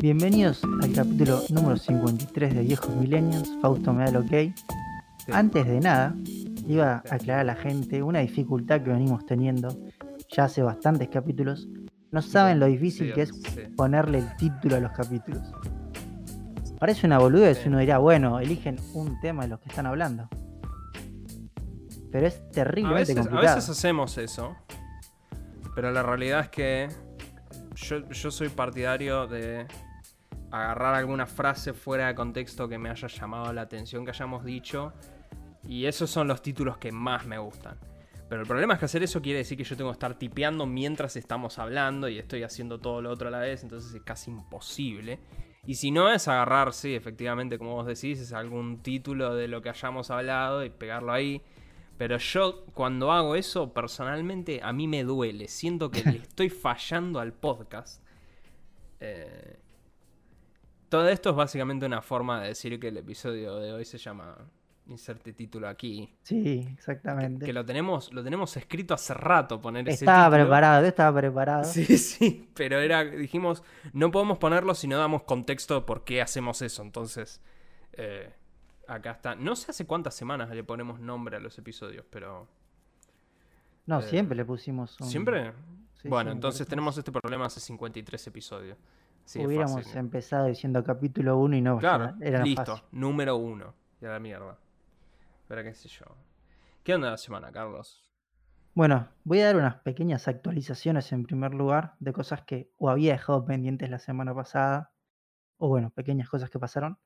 Bienvenidos al capítulo número 53 de Viejos Millennials. Fausto me da el ok. Antes de nada, iba a aclarar a la gente una dificultad que venimos teniendo ya hace bastantes capítulos. No saben lo difícil que es ponerle el título a los capítulos. Parece una boludez, uno dirá, bueno, eligen un tema de los que están hablando. Pero es A terriblemente a complicado. veces hacemos eso, pero la realidad es que yo, soy partidario de agarrar alguna frase fuera de contexto que me haya llamado la atención, que hayamos dicho, y esos son los títulos que más me gustan. Pero el problema es que hacer eso quiere decir que yo tengo que estar tipeando mientras estamos hablando y estoy haciendo todo lo otro a la vez, entonces es casi imposible. Y si no es agarrar, sí, efectivamente, como vos decís, es algún título de lo que hayamos hablado y pegarlo ahí. Pero yo cuando hago eso, personalmente, a mí me duele. Siento que le estoy fallando al podcast. Eh, todo esto es básicamente una forma de decir que el episodio de hoy se llama Inserte título aquí. Sí, exactamente. Que lo tenemos, lo tenemos escrito hace rato poner ese estaba título. preparado, estaba preparado. Sí, sí, pero era, dijimos, no podemos ponerlo si no damos contexto de por qué hacemos eso. Entonces, eh, acá está. No sé hace cuántas semanas le ponemos nombre a los episodios, pero... No, Eh, siempre le pusimos un... ¿Siempre? Sí, bueno, entonces tenemos este problema hace 53 episodios. Sí, Hubiéramos fácil. empezado diciendo capítulo 1 y no, Claro, era listo, fácil. número uno. Ya la mierda. Pero qué sé yo. ¿Qué onda la semana, Carlos? Bueno, voy a dar unas pequeñas actualizaciones en primer lugar de cosas que o había dejado pendientes la semana pasada, o bueno, pequeñas cosas que pasaron.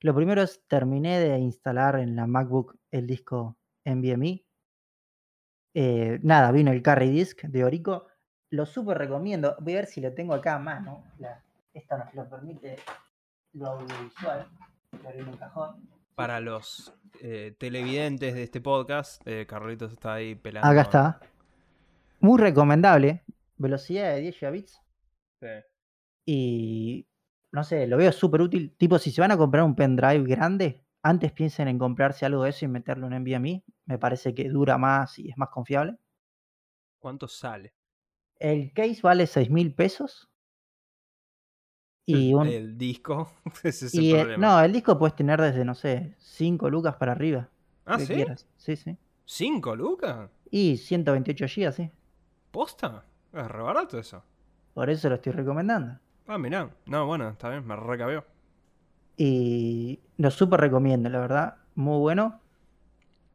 Lo primero es, terminé de instalar en la MacBook el disco NVMe. Eh, nada, vino el Carry Disk de Orico. Lo súper recomiendo. Voy a ver si lo tengo acá a mano. La- esta nos lo permite lo audiovisual. Lo abrí en un cajón. Para los eh, televidentes de este podcast, eh, Carlitos está ahí pelando. Acá está. Muy recomendable. Velocidad de 10 gigabits. Sí. Y no sé, lo veo súper útil. Tipo, si se van a comprar un pendrive grande, antes piensen en comprarse algo de eso y meterlo en NVMe. Me parece que dura más y es más confiable. ¿Cuánto sale? El case vale 6 mil pesos. Y un. El disco. Ese es y, el eh, problema. no, el disco puedes tener desde, no sé, 5 lucas para arriba. ah, ¿sí? quieras. Sí, sí. ¿Cinco lucas? Y 128 GB, sí. ¿Posta? Es re barato eso. Por eso lo estoy recomendando. Ah, mirá. No, bueno, está bien, me recabió. Y lo súper recomiendo, la verdad. Muy bueno.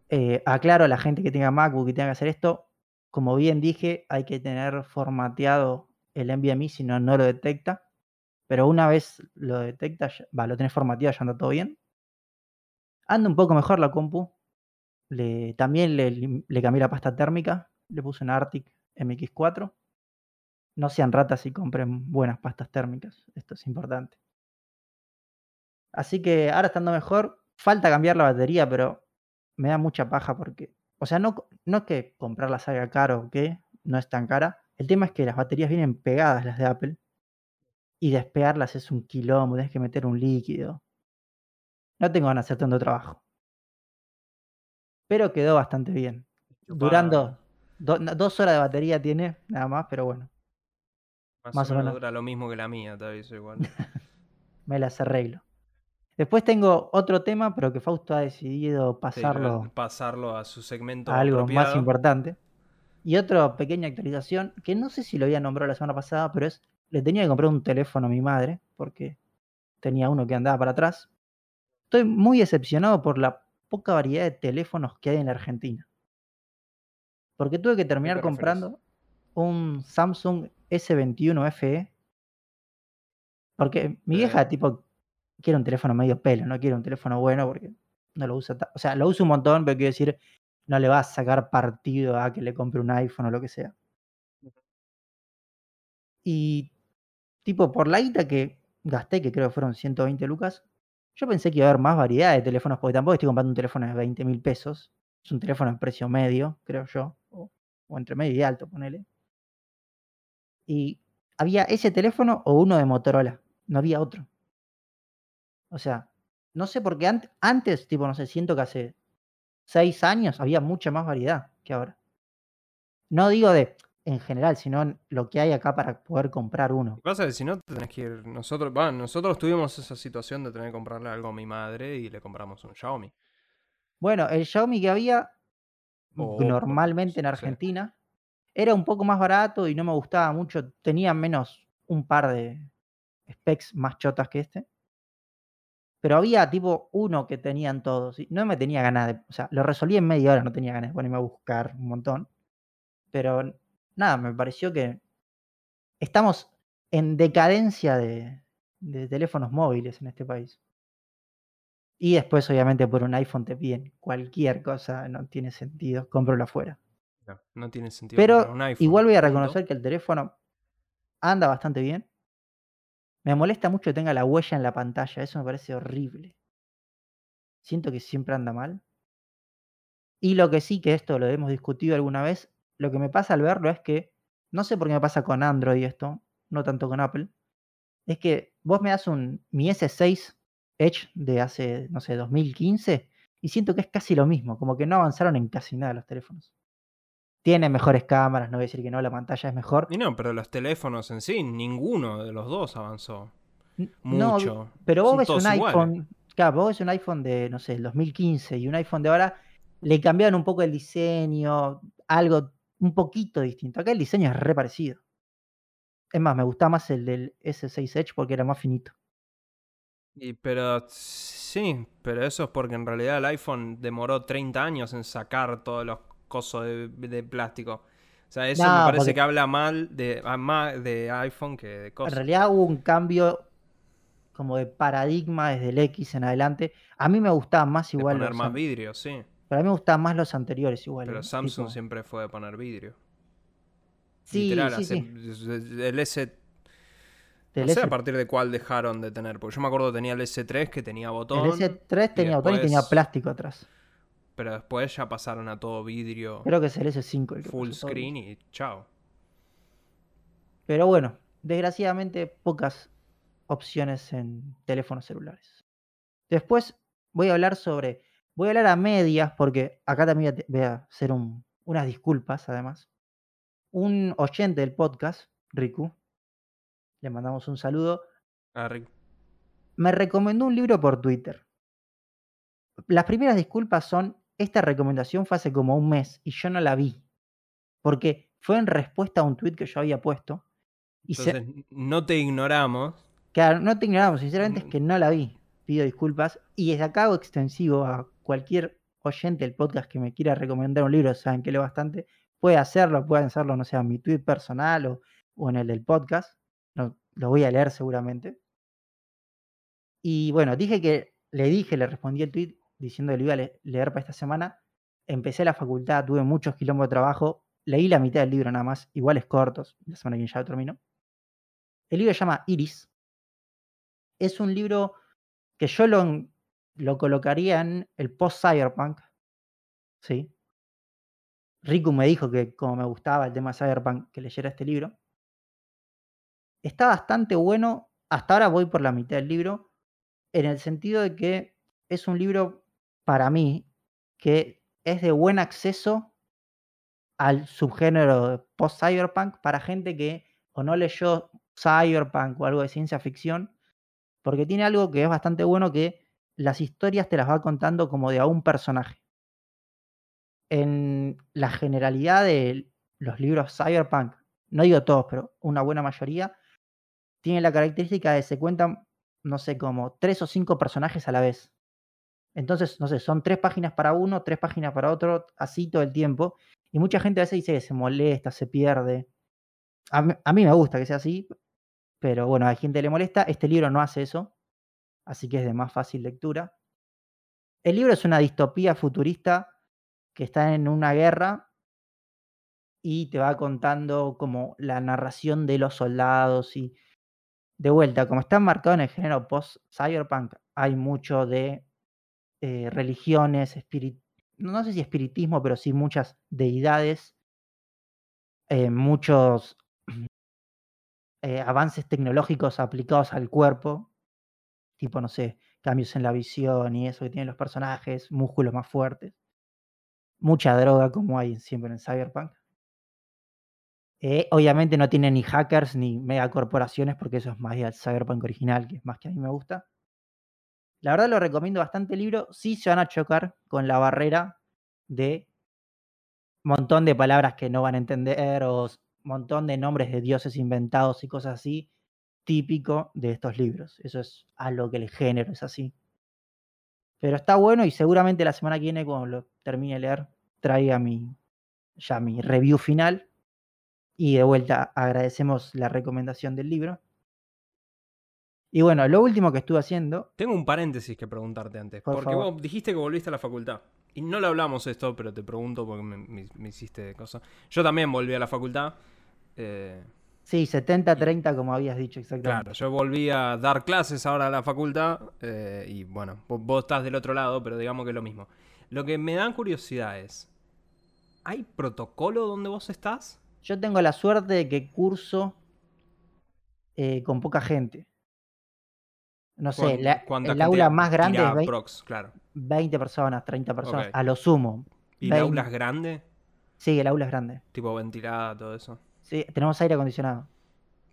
Eh, aclaro a la gente que tenga MacBook y tenga que hacer esto. Como bien dije, hay que tener formateado el NVMe, si no, no lo detecta. Pero una vez lo detecta, ya- va, lo tenés formateado, ya anda todo bien. Anda un poco mejor la compu. Le, también le, le cambié la pasta térmica. Le puse una Arctic MX4. No sean ratas y compren buenas pastas térmicas. Esto es importante. Así que ahora estando mejor, falta cambiar la batería, pero me da mucha paja porque, o sea, no, no es que comprarla salga caro o qué, no es tan cara. El tema es que las baterías vienen pegadas, las de Apple, y despegarlas es un quilombo, tienes que meter un líquido. No tengo ganas de hacer tanto trabajo. Pero quedó bastante bien. Durando do- dos horas de batería tiene, nada más, pero bueno, Más, más o menos menos. dura lo mismo que la mía, te aviso igual. me las arreglo. Después tengo otro tema, pero que Fausto ha decidido Sí, pasarlo pasarlo a su segmento a algo más importante. Y otra pequeña actualización, que no sé si lo había nombrado la semana pasada, pero es, le tenía que comprar un teléfono a mi madre, porque tenía uno que andaba para atrás. Estoy muy decepcionado por la poca variedad de teléfonos que hay en la Argentina. Porque tuve que terminar comprando un Samsung S21 FE. Porque mi vieja, Eh. tipo, quiere un teléfono medio pelo, no quiere un teléfono bueno porque no lo usa. O sea, lo usa un montón, pero quiero decir, no le va a sacar partido a que le compre un iPhone o lo que sea. Y, tipo, por la guita que gasté, que creo que fueron 120 lucas, yo pensé que iba a haber más variedad de teléfonos, porque tampoco estoy comprando un teléfono de 20 mil pesos. Es un teléfono en precio medio, creo yo, o, o entre medio y alto, ponele. Y había ese teléfono o uno de Motorola, no había otro. O sea, no sé por qué ant- antes, tipo, no sé, siento que hace seis años había mucha más variedad que ahora. No digo de, en general, sino lo que hay acá para poder comprar uno. Lo que pasa es que si no te tenés que ir. Nosotros, bueno, nosotros tuvimos esa situación de tener que comprarle algo a mi madre y le compramos un Xiaomi. Bueno, el Xiaomi que había normalmente en. Argentina era un poco más barato y no me gustaba mucho. Tenía menos un par de specs más chotas que este. Pero había tipo uno que tenían todos. Y no me tenía ganas de. O sea, lo resolví en media hora, no tenía ganas de ponerme a buscar un montón. Pero nada, me pareció que estamos en decadencia de, teléfonos móviles en este país. Y después, obviamente, por un iPhone te piden cualquier cosa, no tiene sentido, cómpralo afuera. No, tiene sentido Pero un iPhone. igual voy a reconocer que el teléfono anda bastante bien. Me molesta mucho que tenga la huella en la pantalla, eso me parece horrible. Siento que siempre anda mal. Y lo que sí, que esto lo hemos discutido alguna vez, lo que me pasa al verlo es que, no sé por qué me pasa con Android esto, no tanto con Apple, es que vos me das un mi S6 Edge de hace, no sé, 2015 y siento que es casi lo mismo, como que no avanzaron en casi nada los teléfonos. Tiene mejores cámaras, no voy a decir que no, la pantalla es mejor. Y no, pero los teléfonos en sí, ninguno de los dos avanzó. No, Mucho. pero vos Son ves un iguales. iPhone, claro, vos ves un iPhone de, no sé, el 2015 y un iPhone de ahora, le cambiaron un poco el diseño, algo un poquito distinto. Acá el diseño es re parecido. Es más, me gusta más el del S6 Edge porque era más finito. Y, pero sí, pero eso es porque en realidad el iPhone demoró 30 años en sacar todos los cosos de, de plástico. O sea, eso me parece porque- que habla mal de, más de iPhone que de En cosas. realidad hubo un cambio como de paradigma desde el X en adelante. A mí me gustaban más de igual poner los más vidrio, sí. pero a mí me gustaban más los anteriores igual. Pero ¿eh? Samsung Tipo, siempre fue de poner vidrio. Sí, Literal, sí, hace- sí. el S. No sé a partir de cuál dejaron de tener. Porque yo me acuerdo que tenía el S3 que tenía botón. el S3 y tenía botón y tenía plástico atrás. Pero después ya pasaron a todo vidrio, Creo que es el S5 el que full screen y chao. Pero bueno, desgraciadamente pocas opciones en teléfonos celulares. Después voy a hablar sobre, voy a hablar a medias porque acá también voy a a hacer un- unas disculpas además. Un oyente del podcast, Riku, le mandamos un saludo, Ah, Rick, me recomendó un libro por Twitter. Las primeras disculpas son, esta recomendación fue hace como un mes y yo no la vi, porque fue en respuesta a un tweet que yo había puesto. Y se, Entonces, no te ignoramos. Claro, no te ignoramos, sinceramente es Mm. que no la vi. Pido disculpas. Y desde acá hago extensivo a cualquier oyente del podcast que me quiera recomendar un libro, saben que leo bastante, puede hacerlo, pueden hacerlo, no sé, en mi tweet personal o, o en el del podcast. No, lo voy a leer seguramente. Y bueno, dije que le dije, le respondí el tweet diciendo que lo iba a le- leer para esta semana. Empecé la facultad, tuve muchos kilómetros de trabajo, leí la mitad del libro nada más, iguales cortos, la semana que ya lo termino. El libro se llama Iris. Es un libro que yo lo, lo colocaría en el post-cyberpunk. ¿sí? Riku me dijo que como me gustaba el tema de cyberpunk, que leyera este libro. Está bastante bueno. Hasta ahora voy por la mitad del libro. En el sentido de que es un libro, para mí, que es de buen acceso al subgénero post-cyberpunk para gente que o no leyó cyberpunk o algo de ciencia ficción, porque tiene algo que es bastante bueno que las historias te las va contando como de a un personaje. En la generalidad de los libros cyberpunk, no digo todos, pero una buena mayoría, tienen la característica de se cuentan, no sé, como tres o cinco personajes a la vez. Entonces, no sé, son tres páginas para uno, tres páginas para otro, así todo el tiempo. Y mucha gente a veces dice que se molesta, se pierde. A mí, me gusta que sea así, pero bueno, a gente le molesta. Este libro no hace eso, así que es de más fácil lectura. El libro es una distopía futurista que está en una guerra y te va contando como la narración de los soldados y de vuelta, como está marcado en el género post-cyberpunk, hay mucho de eh, religiones, no sé si espiritismo, pero sí muchas deidades, eh, muchos eh, avances tecnológicos aplicados al cuerpo, tipo, no sé, cambios en la visión y eso que tienen los personajes, músculos más fuertes, mucha droga como hay siempre en Cyberpunk. Obviamente no tiene ni hackers ni megacorporaciones, porque eso es más el Cyberpunk original, que es más que a mí me gusta. La verdad lo recomiendo bastante el libro. Sí se van a chocar con la barrera de montón de palabras que no van a entender o montón de nombres de dioses inventados y cosas así, típico de estos libros. Eso es algo que el género es así. Pero está bueno y seguramente la semana que viene, cuando lo termine de leer, traiga mi, ya mi review final. Y de vuelta agradecemos la recomendación del libro. Y bueno, lo último que estuve haciendo. Tengo un paréntesis que preguntarte antes. porque vos dijiste que volviste a la facultad. Y no lo hablamos esto, pero te pregunto porque me, hiciste cosas. Yo también volví a la facultad. Eh, sí, 70-30, como habías dicho exactamente. Claro, yo volví a dar clases ahora a la facultad. Eh, y bueno, vos, estás del otro lado, pero digamos que es lo mismo. Lo que me da curiosidad es: ¿hay protocolo donde vos estás? Yo tengo la suerte de que curso eh, con poca gente. No sé, el aula más grande es 20, claro. 20, personas, 30 personas, a lo sumo. ¿Y el aula es grande? Sí, el aula es grande. Tipo ventilada, todo eso. Sí, tenemos aire acondicionado.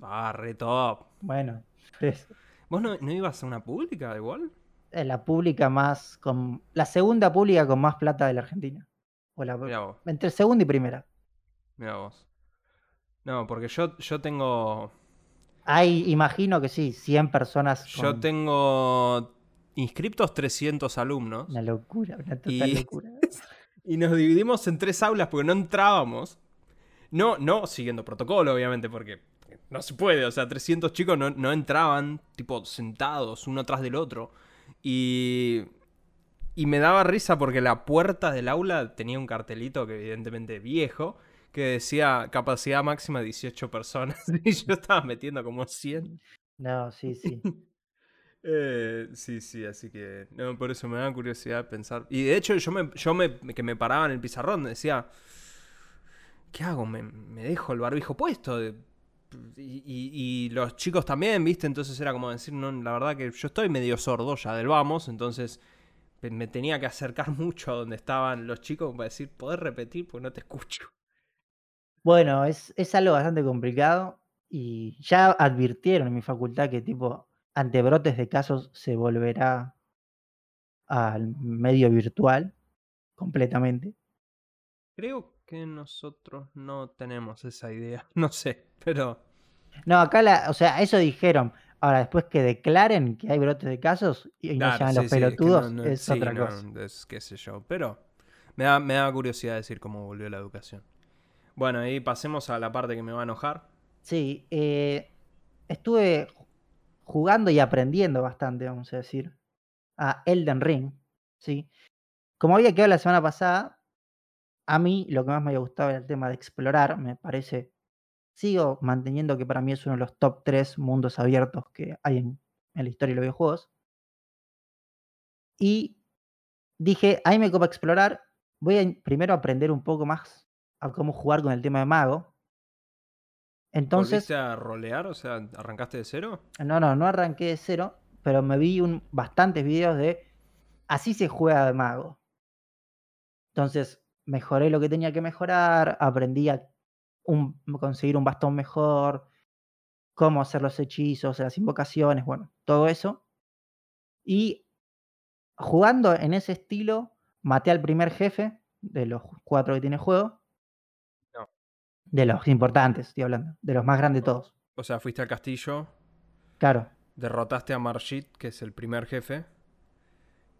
Ah, re top. Bueno, ¿Vos no, ibas a una pública igual? Es la pública más. con La segunda pública con más plata de la Argentina. O la, entre segunda y primera. Mira vos. No, porque yo, yo tengo hay, imagino que sí, 100 personas. Yo tengo inscriptos 300 alumnos. Una locura, una total locura. y nos dividimos en tres aulas porque no entrábamos. No, no siguiendo protocolo, obviamente, porque no se puede. O sea, 300 chicos no, no entraban, tipo, sentados uno tras del otro. Y y me daba risa porque la puerta del aula tenía un cartelito que evidentemente viejo que decía capacidad máxima 18 personas y yo estaba metiendo como 100. No, sí, sí. Eh, sí, sí, así que no, por eso me da curiosidad pensar. Y de hecho yo me, yo me, que me paraba en el pizarrón decía, ¿qué hago? ¿Me, dejo el barbijo puesto? Y, los chicos también, ¿viste? Entonces era como decir, no, la verdad que yo estoy medio sordo ya del vamos, entonces me tenía que acercar mucho a donde estaban los chicos para decir, ¿podés repetir? Pues no te escucho. Bueno, es, es algo bastante complicado y ya advirtieron en mi facultad que tipo ante brotes de casos se volverá al medio virtual completamente. Creo que nosotros no tenemos esa idea, no sé, pero... No, acá la, o sea, eso dijeron. Ahora, después que declaren que hay brotes de casos y no sean los pelotudos, es, otra cosa. Es, qué sé yo, pero me da, me da curiosidad decir cómo volvió la educación. Bueno, ahí pasemos a la parte que me va a enojar. Sí, eh, estuve jugando y aprendiendo bastante, vamos a decir, a Elden Ring. ¿sí? Como había quedado la semana pasada, a mí lo que más me había gustado era el tema de explorar, me parece. Sigo manteniendo que para mí es uno de los top 3 mundos abiertos que hay en, en la historia de los videojuegos. Y dije, ahí me copa explorar, voy a primero aprender un poco más a cómo jugar con el tema de mago. Entonces. ¿Volviste a rolear? O sea, ¿arrancaste de cero? No, no, no arranqué de cero, pero me vi un, bastantes videos de así se juega de mago. Entonces, mejoré lo que tenía que mejorar, aprendí a conseguir un bastón mejor, cómo hacer los hechizos, las invocaciones, bueno, todo eso. Y jugando en ese estilo, maté al primer jefe de los cuatro que tiene el juego. De los importantes, estoy hablando. De los más grandes de todos. O sea, fuiste al castillo. Claro. Derrotaste a Margit, que es el primer jefe.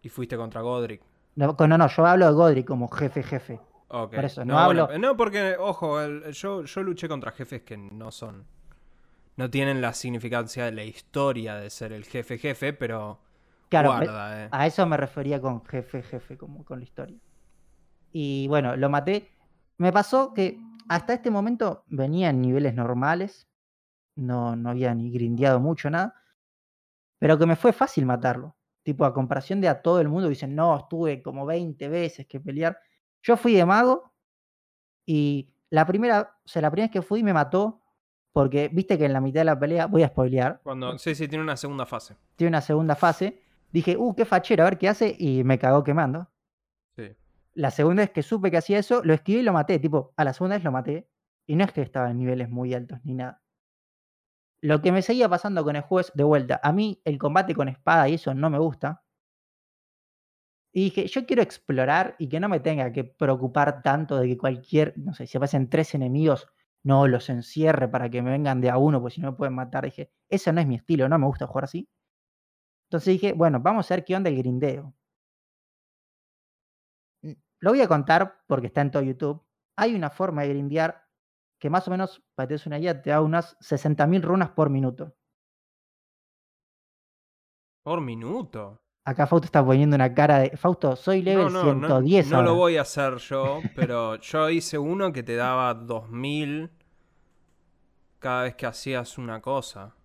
Y fuiste contra Godric. No, no, yo hablo de Godric como jefe, jefe. Por eso, no, hablo. no, porque, ojo, yo, yo luché contra jefes que no son. No tienen la significancia de la historia de ser el jefe, jefe, pero. Claro, guarda, eh. a eso me refería con jefe, jefe, como con la historia. Y bueno, lo maté. Me pasó que hasta este momento venía en niveles normales, no, no había ni grindeado mucho, nada, pero que me fue fácil matarlo. Tipo, a comparación de a todo el mundo, dicen, no, estuve como 20 veces que pelear. Yo fui de mago y la primera, o sea, la primera vez que fui me mató porque viste que en la mitad de la pelea, voy a spoilear. Cuando, sí, sí, tiene una segunda fase. Tiene una segunda fase. Dije, uh, qué fachero, a ver qué hace, y me cagó quemando. La segunda vez que supe que hacía eso, lo esquivé y lo maté. Tipo, a la segunda vez lo maté. Y no es que estaba en niveles muy altos ni nada. Lo que me seguía pasando con el es, de vuelta, a mí el combate con espada y eso no me gusta. Y dije, yo quiero explorar y que no me tenga que preocupar tanto de que cualquier, no sé, si aparecen tres enemigos, no los encierre para que me vengan de a uno, porque si no me pueden matar. Dije, ese no es mi estilo, no me gusta jugar así. Entonces dije, bueno, vamos a ver qué onda el grindeo. Lo voy a contar porque está en todo YouTube. Hay una forma de grindear que más o menos, para que te des una idea, te da unas 60.000 runas por minuto. ¿Por minuto? Acá Fausto está poniendo una cara de. Fausto, soy level no, no, 110 no, no lo voy a hacer yo, pero yo hice uno que te daba 2000 cada vez que hacías una cosa.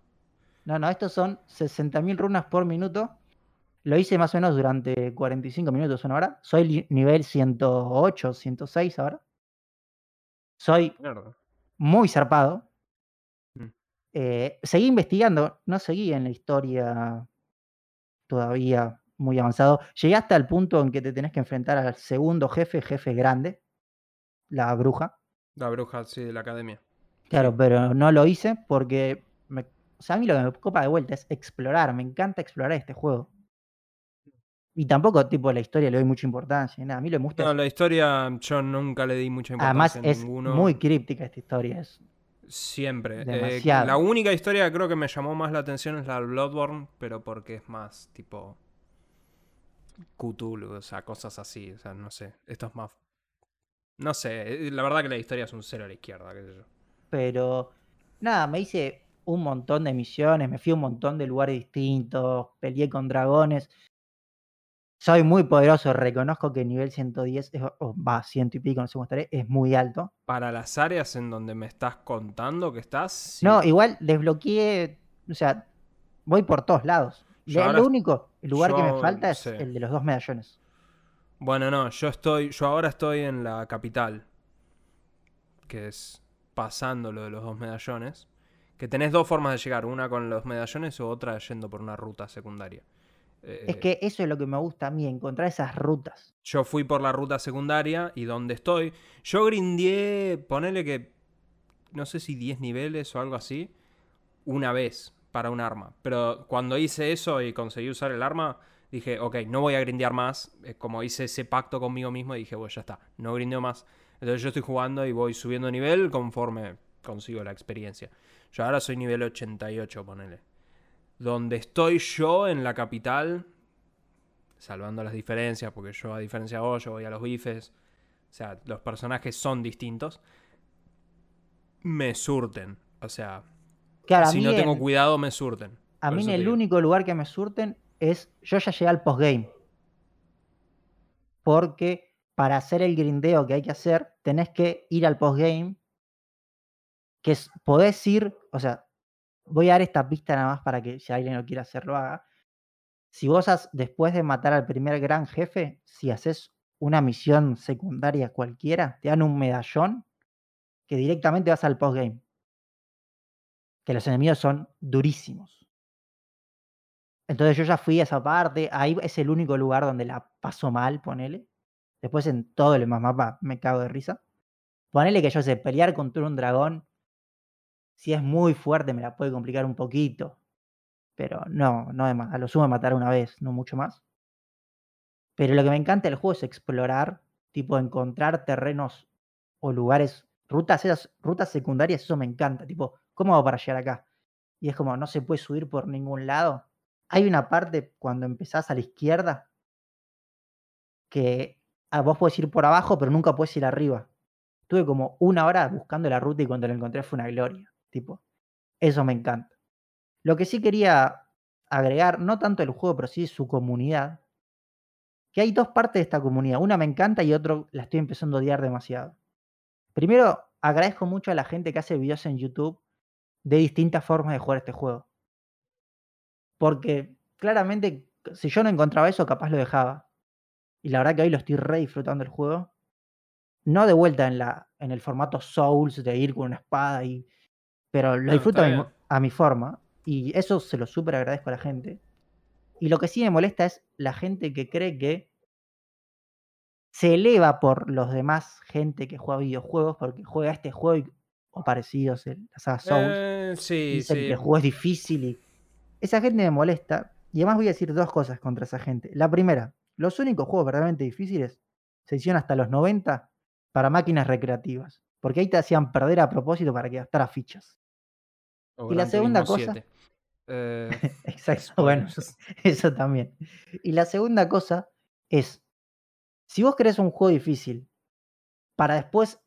No, no, estos son 60.000 runas por minuto. Lo hice más o menos durante 45 minutos, una hora. Soy nivel 108, 106 ahora. Soy Mierda. muy zarpado. Mm. Eh, seguí investigando, no seguí en la historia todavía muy avanzado. Llegué hasta el punto en que te tenés que enfrentar al segundo jefe, jefe grande, la bruja. La bruja, sí, de la academia. Claro, pero no lo hice porque me, o sea, a mí lo que me copa de vuelta es explorar. Me encanta explorar este juego. Y tampoco, tipo, la historia le doy mucha importancia. Nada. A mí lo que me gusta No, es. la historia yo nunca le di mucha Además, importancia a es ninguno. muy críptica esta historia. Es, Siempre. Eh, la única historia que creo que me llamó más la atención es la de Bloodborne, pero porque es más tipo Cthulhu, o sea, cosas así, o sea, no sé. Esto es más... No sé, eh, la verdad que la historia es un cero a la izquierda, qué sé yo. pero nada, me hice un montón de misiones, me fui a un montón de lugares distintos, peleé con dragones. Soy muy poderoso, reconozco que nivel 110, es- o va, ciento y pico, no sé cómo estaré, es muy alto. Para las áreas en donde me estás contando que estás, sí. No, igual desbloqueé, o sea, voy por todos lados. Yo ahora- lo único, el lugar que me falta es el de los dos medallones. Bueno, no, yo estoy, yo ahora estoy en la capital, que es pasando lo de los dos medallones, que tenés dos formas de llegar, una con los medallones o otra yendo por una ruta secundaria. Es Eh, que eso es lo que me gusta a mí, encontrar esas rutas. Yo fui por la ruta secundaria y donde estoy, yo grindeé, ponele que, no sé si 10 niveles o algo así, una vez para un arma. Pero cuando hice eso y conseguí usar el arma, dije, ok, no voy a grindear más. Eh, Como hice ese pacto conmigo mismo, dije, bueno, ya está, no grindeo más. Entonces yo estoy jugando y voy subiendo nivel conforme consigo la experiencia. Yo ahora soy nivel 88, ponele. Donde estoy yo en la capital, salvando las diferencias, porque yo a diferencia de vos, yo voy a los bifes. O sea, los personajes son distintos. Me surten. O sea, Claro, si no tengo en- cuidado, me surten. a mí el único lugar que me surten es, yo ya llegué al postgame. Porque para hacer el grindeo que hay que hacer, tenés que ir al postgame. Que es, podés ir, o sea, voy a dar esta pista nada más para que si alguien lo quiere hacer, lo haga. Si vos has, después de matar al primer gran jefe, si haces una misión secundaria cualquiera, te dan un medallón que directamente vas al postgame. Que los enemigos son durísimos. Entonces yo ya fui a esa parte, ahí es el único lugar donde la paso mal, ponele. Después en todo el mapa me cago de risa. Ponele que yo sé, pelear contra un dragón, si es muy fuerte me la puede complicar un poquito. Pero no, no de más. A lo sumo matar una vez, no mucho más. Pero lo que me encanta del juego es explorar, tipo encontrar terrenos o lugares, rutas, esas rutas secundarias, eso me encanta. Tipo, ¿cómo hago para llegar acá? Y es como, no se puede subir por ningún lado. Hay una parte cuando empezás a la izquierda que ah, vos podés ir por abajo, pero nunca puedes ir arriba. Tuve como una hora buscando la ruta y cuando la encontré fue una gloria. Tipo, eso me encanta. Lo que sí quería agregar, no tanto el juego, pero sí su comunidad, que hay dos partes de esta comunidad. Una me encanta y otro la estoy empezando a odiar demasiado. Primero, agradezco mucho a la gente que hace videos en YouTube de distintas formas de jugar este juego. Porque claramente, si yo no encontraba eso, capaz lo dejaba. Y la verdad que hoy lo estoy re disfrutando el juego. No de vuelta en, la, en el formato Souls de ir con una espada y. Pero lo No, disfruto a mi, a forma. Y eso se lo súper agradezco a la gente. Y lo que sí me molesta es la gente que cree que se eleva por los demás gente que juega videojuegos porque juega este juego y o parecidos, en la saga Souls. Eh, sí, sí. que el juego es difícil y. Esa gente me molesta. Y además voy a decir dos cosas contra esa gente. La primera, los únicos juegos verdaderamente difíciles se hicieron hasta los 90 para máquinas recreativas. Porque ahí te hacían perder a propósito para que gastaras fichas. O y la segunda cosa- 7. Eh, Exacto, bueno, eso también. Y la segunda cosa es, si vos querés un juego difícil para después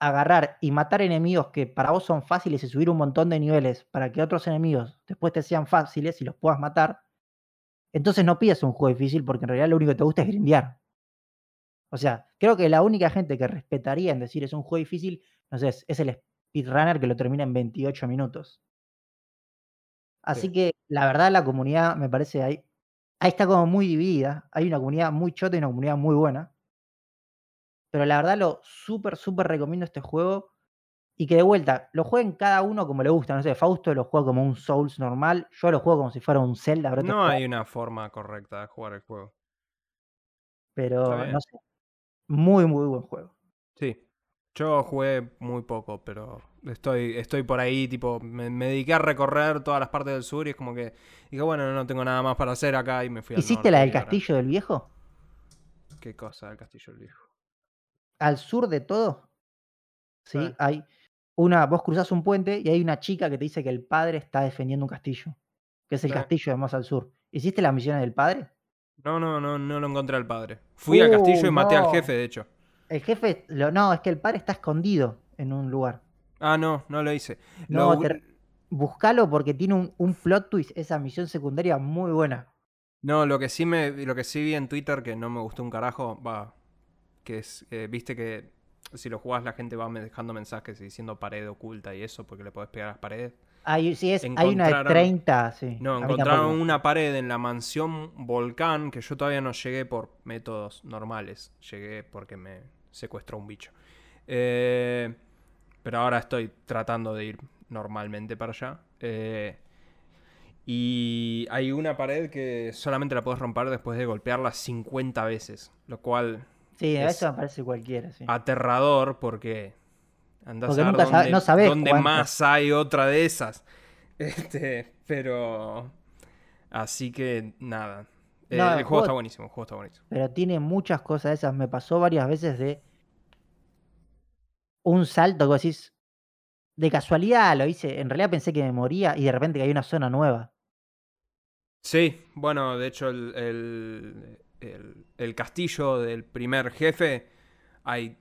agarrar y matar enemigos que para vos son fáciles y subir un montón de niveles para que otros enemigos después te sean fáciles y los puedas matar, entonces no pidas un juego difícil porque en realidad lo único que te gusta es grindear. O sea, creo que la única gente que respetaría en decir es un juego difícil, no sé, es, es el speedrunner que lo termina en 28 minutos. Así Sí. que la verdad la comunidad me parece ahí, ahí está como muy dividida. Hay una comunidad muy chota y una comunidad muy buena. Pero la verdad lo súper, súper recomiendo este juego. Y que de vuelta, lo jueguen cada uno como le gusta. No sé, Fausto lo juega como un Souls normal. Yo lo juego como si fuera un Zelda. Breath No hay una forma correcta de jugar el juego. Pero no sé. Muy, muy buen juego. Sí. Yo jugué muy poco, pero estoy, estoy por ahí, tipo, me, me dediqué a recorrer todas las partes del sur y es como que dije, bueno, no tengo nada más para hacer acá y me fui al ¿Hiciste norte la del castillo del viejo? ¿Qué cosa del castillo del viejo? Al sur de todo. Sí, Ah. hay una. Vos cruzás un puente y hay una chica que te dice que el padre está defendiendo un castillo. Que es el castillo de más al sur. ¿Hiciste las misiones del padre? No, no, no, no lo encontré al padre. Fui al castillo y Uh, maté al jefe, de hecho. El jefe. Lo, no, es que el padre está escondido en un lugar. Ah, no, no lo hice. No, Lo- te- buscalo porque tiene un, un plot twist, esa misión secundaria muy buena. No, lo que sí me, lo que sí vi en Twitter que no me gustó un carajo, va, que es, eh, viste que si lo jugás la gente va dejando mensajes y diciendo pared oculta y eso porque le podés pegar a las paredes. Hay, sí, es, hay una de Encontraron- 30, sí. No, encontraron una pared en la mansión Volcán que yo todavía no llegué por métodos normales. Llegué porque me secuestró un bicho. Eh, pero ahora estoy tratando de ir normalmente para allá. Eh, y hay una pared que solamente la puedes romper después de golpearla 50 veces. Lo cual Sí, a es- eso me parece cualquiera, sí. aterrador porque andás Porque a ver nunca dónde, no sabés dónde más hay otra de esas. Este, pero así que nada. Eh, No, el el juego juego- está buenísimo, el juego está buenísimo. Pero tiene muchas cosas esas. Me pasó varias veces de un salto que vos decís, de casualidad lo hice. En realidad pensé que me moría y de repente que hay una zona nueva. Sí, bueno, de hecho el, el- el- el castillo del primer jefe hay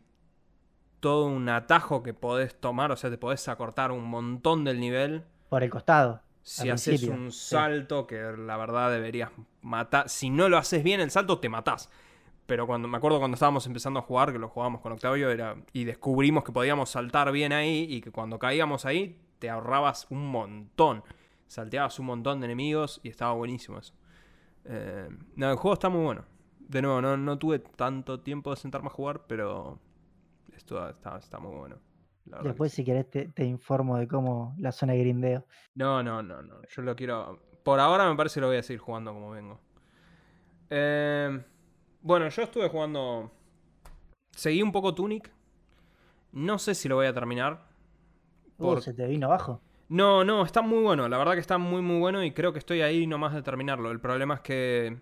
todo un atajo que podés tomar, o sea, te podés acortar un montón del nivel. Por el costado. Si haces un sí. salto que la verdad deberías matar. Si no lo haces bien el salto, te matás. Pero cuando me acuerdo cuando estábamos empezando a jugar, que lo jugábamos con Octavio, era, y descubrimos que podíamos saltar bien ahí y que cuando caíamos ahí te ahorrabas un montón. Salteabas un montón de enemigos y estaba buenísimo eso. Eh, no, el juego está muy bueno. De nuevo, no, no tuve tanto tiempo de sentarme a jugar, pero esto está, está muy bueno. Después, si querés, te, te informo de cómo la zona de grindeo. No, no, no, no. Yo lo quiero. Por ahora me parece que lo voy a seguir jugando como vengo. Eh, bueno, yo estuve jugando. Seguí un poco Tunic. No sé si lo voy a terminar. Uh, Por- se te vino abajo. No, no, está muy bueno. La verdad que está muy, muy bueno y creo que estoy ahí nomás de terminarlo. El problema es que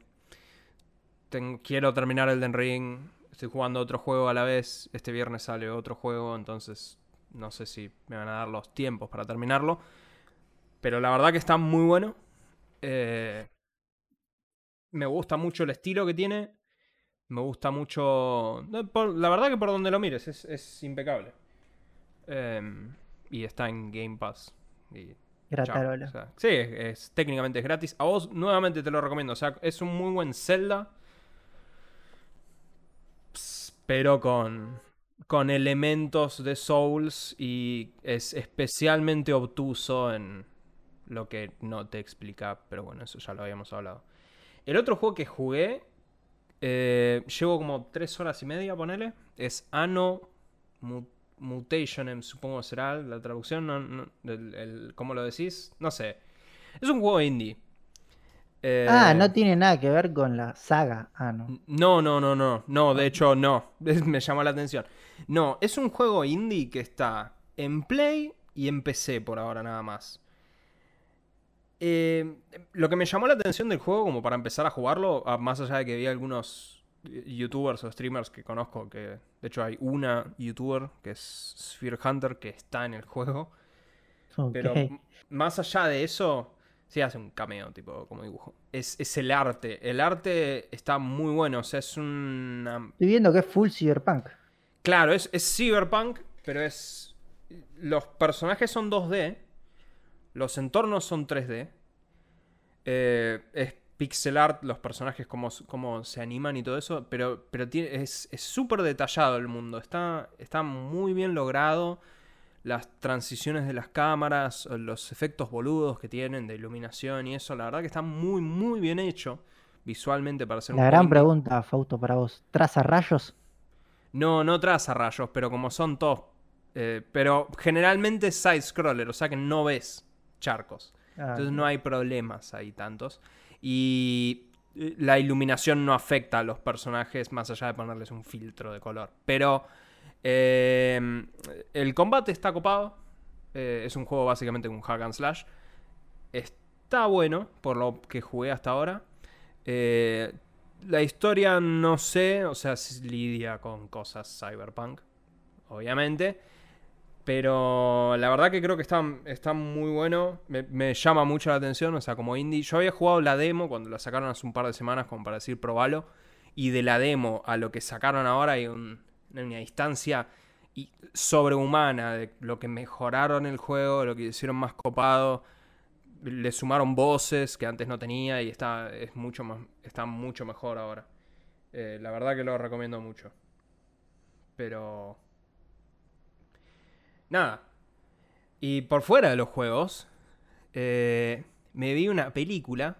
ten- quiero terminar el Den Ring. Estoy jugando otro juego a la vez. Este viernes sale otro juego, entonces no sé si me van a dar los tiempos para terminarlo. Pero la verdad que está muy bueno. Eh, me gusta mucho el estilo que tiene. Me gusta mucho... la verdad que por donde lo mires es, es impecable. Em, y está en Game Pass. Y. Gratarola. O sea, sí, es, es- técnicamente es gratis. A vos nuevamente te lo recomiendo. O sea, es un muy buen Zelda. Pero con, con elementos de Souls y es especialmente obtuso en lo que no te explica. Pero bueno, eso ya lo habíamos hablado. El otro juego que jugué, eh, llevo como tres horas y media, ponele. Es Anno Mu- Mutation, em, supongo será la traducción. no- no- el- el- ¿Cómo lo decís? No sé. Es un juego indie. Eh, Ah, no tiene nada que ver con la saga. Ah, no. no, no, no, no. No, de hecho, no. Me llamó la atención. No, es un juego indie que está en Play y en PC por ahora nada más. Eh, lo que me llamó la atención del juego, como para empezar a jugarlo, más allá de que vi algunos youtubers o streamers que conozco, que de hecho hay una youtuber que es Sphere Hunter que está en el juego. Pero más allá de eso, sí hace un cameo, tipo, como dibujo. Es, es, el arte. El arte está muy bueno. O sea, es una. Estoy viendo que es full cyberpunk. Claro, es, es cyberpunk, pero es. Los personajes son 2D. Los entornos son 3D. Eh, es pixel art, los personajes, cómo, cómo, se animan y todo eso. Pero, pero tiene, es súper detallado el mundo. Está, está muy bien logrado las transiciones de las cámaras, los efectos boludos que tienen de iluminación y eso, la verdad que está muy, muy bien hecho visualmente para la un La gran pregunta, Fausto, para vos, ¿traza rayos? No, no traza rayos, pero como son todos... Eh, pero generalmente es side-scroller, o sea que no ves charcos. Ah, Entonces no hay problemas ahí tantos. Y eh, la iluminación no afecta a los personajes más allá de ponerles un filtro de color. Pero Em, el combate está copado. Eh, es un juego básicamente un hack and slash. Está bueno, por lo que jugué hasta ahora. Eh, la historia no sé, o sea, lidia con cosas cyberpunk, obviamente. Pero la verdad que creo que está, muy bueno. Me, llama mucho la atención. O sea, como indie. Yo había jugado la demo cuando la sacaron hace un par de semanas, como para decir probalo. Y de la demo a lo que sacaron ahora hay un, una distancia sobrehumana de lo que mejoraron el juego, lo que hicieron más copado. Le sumaron voces que antes no tenía y está, es mucho, más, está mucho mejor ahora. Eh, la verdad que lo recomiendo mucho. Pero... Nada. Y por fuera de los juegos, eh, me vi una película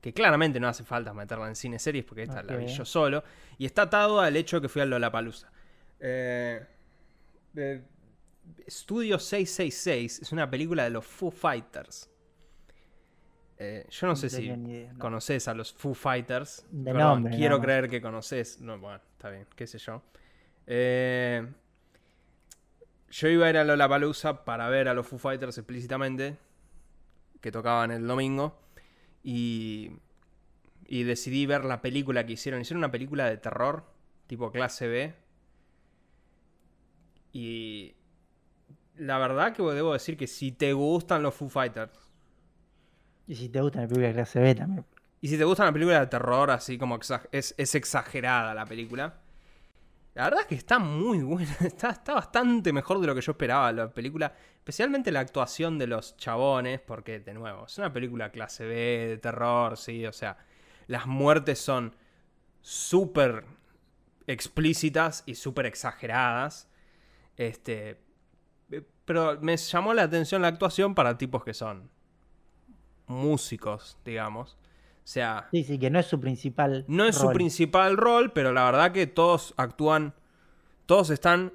que claramente no hace falta meterla en cine series porque esta la vi yo solo. Y está atado al hecho de que fui a Lollapalooza. Eh, Studio 666 es una película de los Foo Fighters. Eh, yo no, sé si conoces a los Foo Fighters. De quiero creer que conoces. No, bueno, está bien, qué sé yo. Eh, yo iba a ir a Lollapalooza para ver a los Foo Fighters explícitamente, que tocaban el domingo, y, y decidí ver la película que hicieron. Hicieron una película de terror, tipo clase B, y la verdad que debo decir que si te gustan los Foo Fighters. Y si te gustan las películas de clase B también. Y si te gustan las películas de terror, así como es, exagerada la película. La verdad es que está muy buena. Está, está bastante mejor de lo que yo esperaba la película. Especialmente la actuación de los chabones. Porque, de nuevo, es una película clase B, de terror, sí. O sea, las muertes son súper explícitas y súper exageradas. Este, eh, pero me llamó la atención la actuación para tipos que son músicos, digamos. O sea. Sí, sí, que no es su principal. No es su principal rol, pero la verdad que todos actúan. Todos están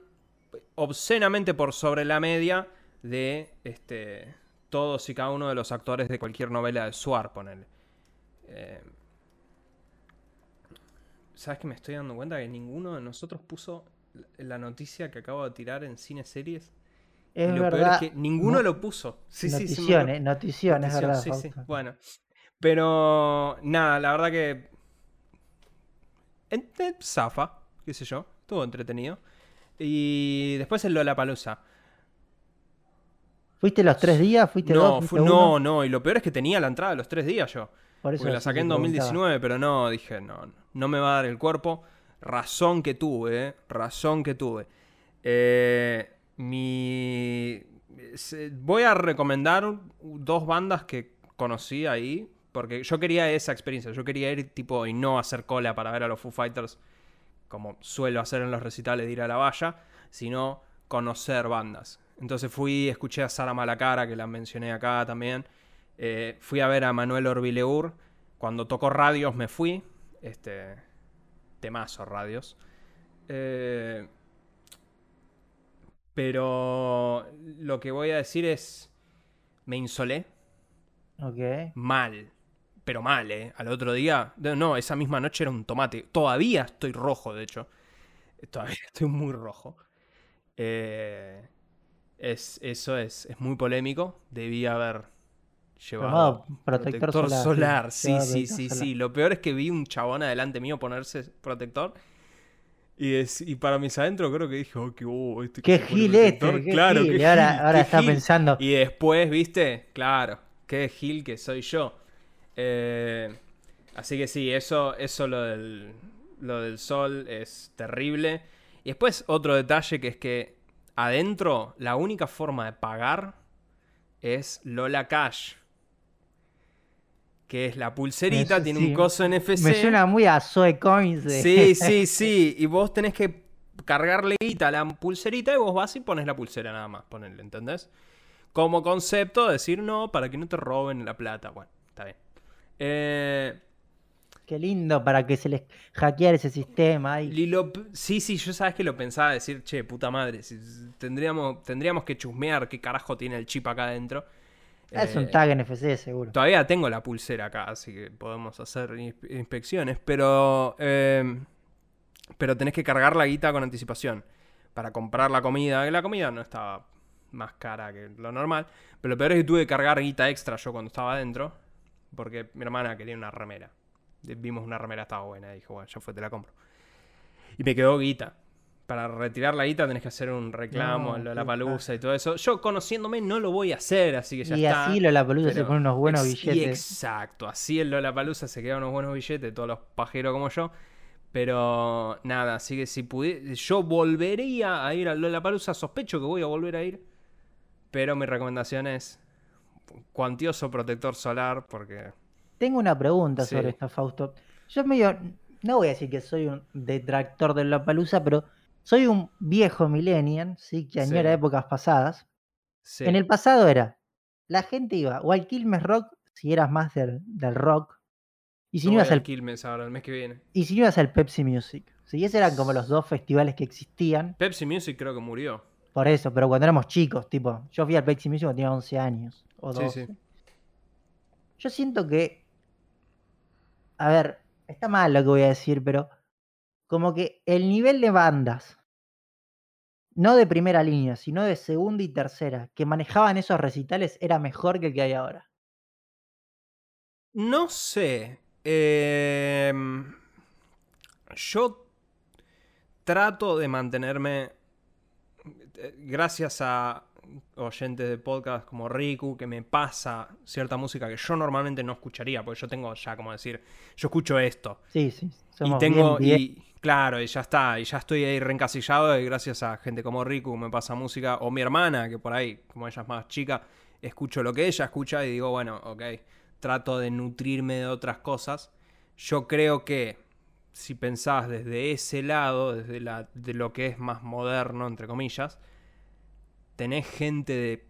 obscenamente por sobre la media de este, todos y cada uno de los actores de cualquier novela de Suar, ponele. Eh, ¿Sabes que me estoy dando cuenta que ninguno de nosotros puso la noticia que acabo de tirar en cine series. Es lo verdad. Peor es que ninguno lo puso. Sí, notición, sí, notición, es verdad. Sí, sí. Bueno. Pero nada, la verdad que. Zafa, qué sé yo. Estuvo entretenido. Y después el Lollapalooza. ¿Fuiste los tres días? ¿Fuiste no, no, no. Y lo peor es que tenía la entrada de los tres días yo. Por eso porque la saqué en 2019, pero no, dije, no, no me va a dar el cuerpo razón que tuve, eh, razón que tuve. Eh, mi... Voy a recomendar dos bandas que conocí ahí, porque yo quería esa experiencia, yo quería ir tipo y no hacer cola para ver a los Foo Fighters, como suelo hacer en los recitales de ir a la valla, sino conocer bandas. Entonces fui, escuché a Sara Malacara, que la mencioné acá también. Eh, fui a ver a Manuel Orbileur. Cuando tocó radios me fui. Este, temazo radios. Eh, pero lo que voy a decir es, me insolé. Ok. Mal. Pero mal, ¿eh? Al otro día, no, esa misma noche era un tomate. Todavía estoy rojo, de hecho. Todavía estoy muy rojo. Eh, Es, eso es, es muy polémico. Debía haber llevado Tomado protector solar, Sí, sí, protector sí, solar. sí. Lo peor es que vi un chabón adelante mío ponerse protector. Y, es- y para mis adentros creo que dije, oh, qué bobo este que Qué gil protector". este, qué claro, gil. qué Y ahora, gil, ahora qué está gil. pensando, Y después, viste, claro, qué gil que soy yo. Eh, así que sí, eso, eso lo del, lo del sol es terrible. Y después otro detalle que es que adentro la única forma de pagar es Lola Cash. Que es la pulserita, Eso tiene sí, un coso NFC. me suena muy a Zoe Coins. Sí, sí, sí. Y vos tenés que cargarle guita a la pulserita y vos vas y pones la pulsera nada más, ponerle, ¿entendés? Como concepto, decir no, para que no te roben la plata. Bueno, está bien. Eh, Qué lindo para que se les hackeara ese sistema. ahí. y lo- sí, sí, yo sabes que lo pensaba decir, che, puta madre, si- tendríamos, tendríamos que chusmear qué carajo tiene el chip acá adentro. Es Eh, un tag NFC seguro. Todavía tengo la pulsera acá, así que podemos hacer inspe- inspecciones, pero. eh, pero tenés que cargar la guita con anticipación para comprar la comida. La comida no estaba más cara que lo normal, pero lo peor es que tuve que cargar guita extra yo cuando estaba adentro, porque mi hermana quería una remera. Vimos una remera, estaba buena, y dije, bueno, ya fue, te la compro. Y me quedó guita. Para retirar la guita tenés que hacer un reclamo No, a qué la palusa y todo eso. Yo conociéndome no lo voy a hacer, así que ya y está. así Lollapalooza se Pero pone unos buenos ex- y billetes. exacto, así el Lollapalooza se quedan unos buenos billetes, todos los pajeros como yo. Pero nada, así que si pudiera, yo volvería a ir al Lollapalooza, sospecho que voy a volver a ir. Pero mi recomendación es cuantioso protector solar porque Tengo una pregunta Sí. sobre esto, Fausto. Yo medio, no voy a decir que soy un detractor de la palusa, pero soy un viejo millennial, ¿sí? que añora Sí. épocas pasadas. sí, En el pasado era, la gente iba o al Quilmes Rock, si eras más del, del rock, y si no ibas al al, Quilmes ahora el mes que viene. y si no ibas al Pepsi Music. ¿sí? Esos eran como los dos festivales que existían. Pepsi Music creo que murió. Por eso, pero cuando éramos chicos, tipo, yo fui al Pepsi Music cuando tenía 11 años o Sí, 12. sí. Yo siento que, a ver, está mal lo que voy a decir, pero como que el nivel de bandas, no de primera línea, sino de segunda y tercera, que manejaban esos recitales era mejor que el que hay ahora. No sé. em, yo trato de mantenerme. Eh, Gracias a oyentes de podcast como Riku, que me pasa cierta música que yo normalmente no escucharía, porque yo tengo ya como decir, yo escucho esto. Sí, sí. Y Somos tengo, bien, bien- y claro, y ya está, y ya estoy ahí reencasillado, y gracias a gente como Riku me pasa música, o mi hermana, que por ahí, como ella es más chica, escucho lo que ella escucha y digo, bueno, ok, trato de nutrirme de otras cosas. Yo creo que si pensás desde ese lado, desde la, de lo que es más moderno, entre comillas, tenés gente de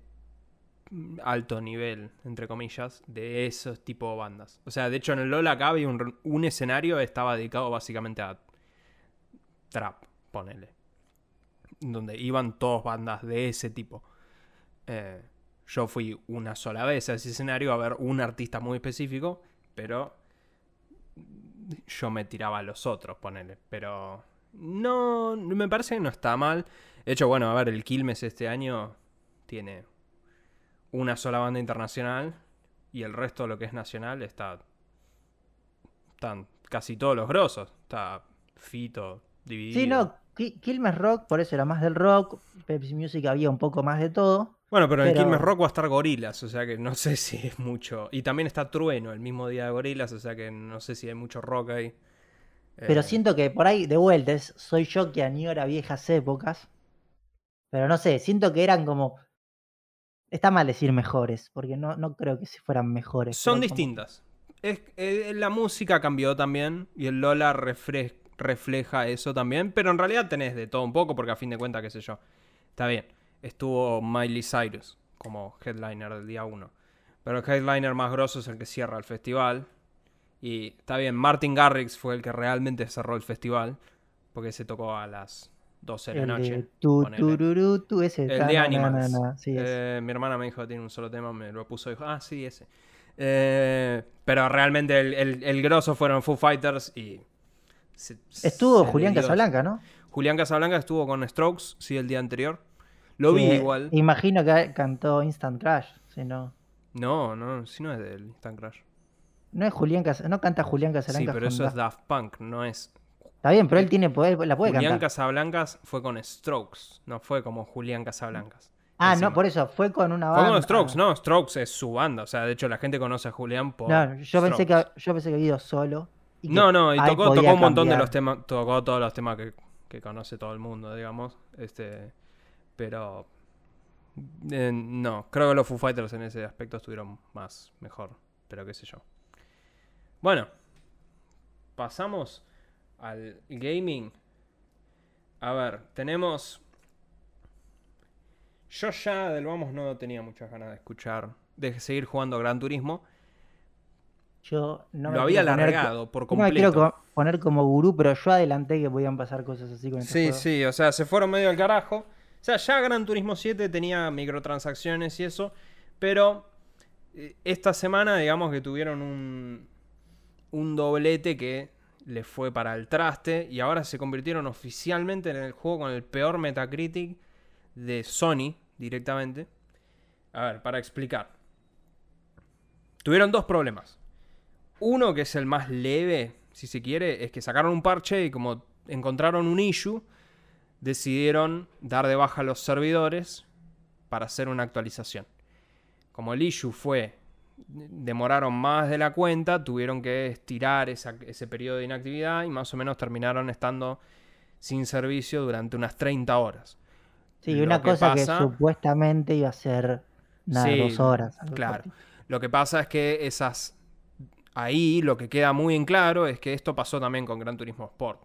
alto nivel, entre comillas, de esos tipos de bandas. O sea, de hecho en el LoL acá había un, escenario estaba dedicado básicamente a trap, ponele. Donde iban todas bandas de ese tipo. Eh, yo fui una sola vez a ese escenario a ver un artista muy específico, pero yo me tiraba a los otros, ponele. Pero no, me parece que no está mal. De hecho, bueno, a ver, el Quilmes este año tiene una sola banda internacional y el resto de lo que es nacional está. Están casi todos los grosos. Está Fito, dividido. Sí, no, Qui- Quilmes Rock, por eso era más del rock, Pepsi Music había un poco más de todo. Bueno, pero en Pero- Quilmes Rock va a estar Gorilas, o sea que no sé si es mucho. Y también está Trueno el mismo día de Gorilas, o sea que no sé si hay mucho rock ahí. Pero Eh, siento que por ahí, de vuelta, es- soy yo que añora viejas épocas. Pero no sé, siento que eran como. Está mal decir mejores, porque no, no creo que si fueran mejores. Son como- distintas. Es, eh, la música cambió también y el Lola refleja eso también, pero en realidad tenés de todo un poco porque a fin de cuentas, qué sé yo. Está bien, estuvo Miley Cyrus como headliner del día 1, pero el headliner más grosso es el que cierra el festival. Y está bien, Martin Garrix fue el que realmente cerró el festival porque se tocó a las 12 de El la noche. tu, tu, ese. El de na, Animals. na, na, sí, ese. Eh, mi hermana me dijo que tiene un solo tema, me lo puso y dijo, ah, sí, ese. Eh, pero realmente el, el, el grosso fueron Foo Fighters y... se- Estuvo se Julián Casablanca, ¿no? Julián Casablanca estuvo con Strokes, sí, el día anterior. Lo vi igual. Imagino que cantó Instant Crash, si no. No, no, si no es del Instant Crash. No es Julián Cas- no canta Julián Sí, Casablancas pero eso es Daft- Punk, no es. Está bien, pero él tiene poder, la puede Julián cantar. Casablancas fue con Strokes, no fue como Julián Casablancas. Ah, Encima. no, por eso, fue con una Fue banda. con Strokes, no, Strokes es su banda. O sea, de hecho la gente conoce a Julián por. No, yo pensé, que, yo pensé que había ido solo. y que No, no, y tocó, tocó un montón de los temas, tocó todos los temas que, que conoce todo el mundo, digamos. Este, pero eh, no, creo que los Foo Fighters en ese aspecto estuvieron más, mejor, pero qué sé yo. Bueno, pasamos al gaming. A ver, tenemos. Yo ya del Vamos no tenía muchas ganas de escuchar, de seguir jugando Gran Turismo. Yo no me Lo había alargado por No me quiero completo. poner como gurú, pero yo adelanté que podían pasar cosas así con este Sí, juego. sí, o sea, se fueron medio al carajo. Sea, ya Gran Turismo 7 tenía microtransacciones y eso, pero eh, esta semana, digamos que tuvieron un, un doblete que le fue para el traste y ahora se convirtieron oficialmente en el juego con el peor Metacritic de Sony directamente. A ver, para explicar. Tuvieron dos problemas. Uno que es el más leve, si se quiere, es que sacaron un parche y como encontraron un issue, decidieron dar de baja los servidores para hacer una actualización. Como el issue fue, demoraron más de la cuenta, tuvieron que estirar esa- ese periodo de inactividad y más o menos terminaron estando sin servicio durante unas 30 horas. Sí, Lo una que cosa pasa- que supuestamente iba a ser nada, Sí, dos horas. Claro. Lo que pasa es que esas. Ahí lo que queda muy en claro es que esto pasó también con Gran Turismo Sport.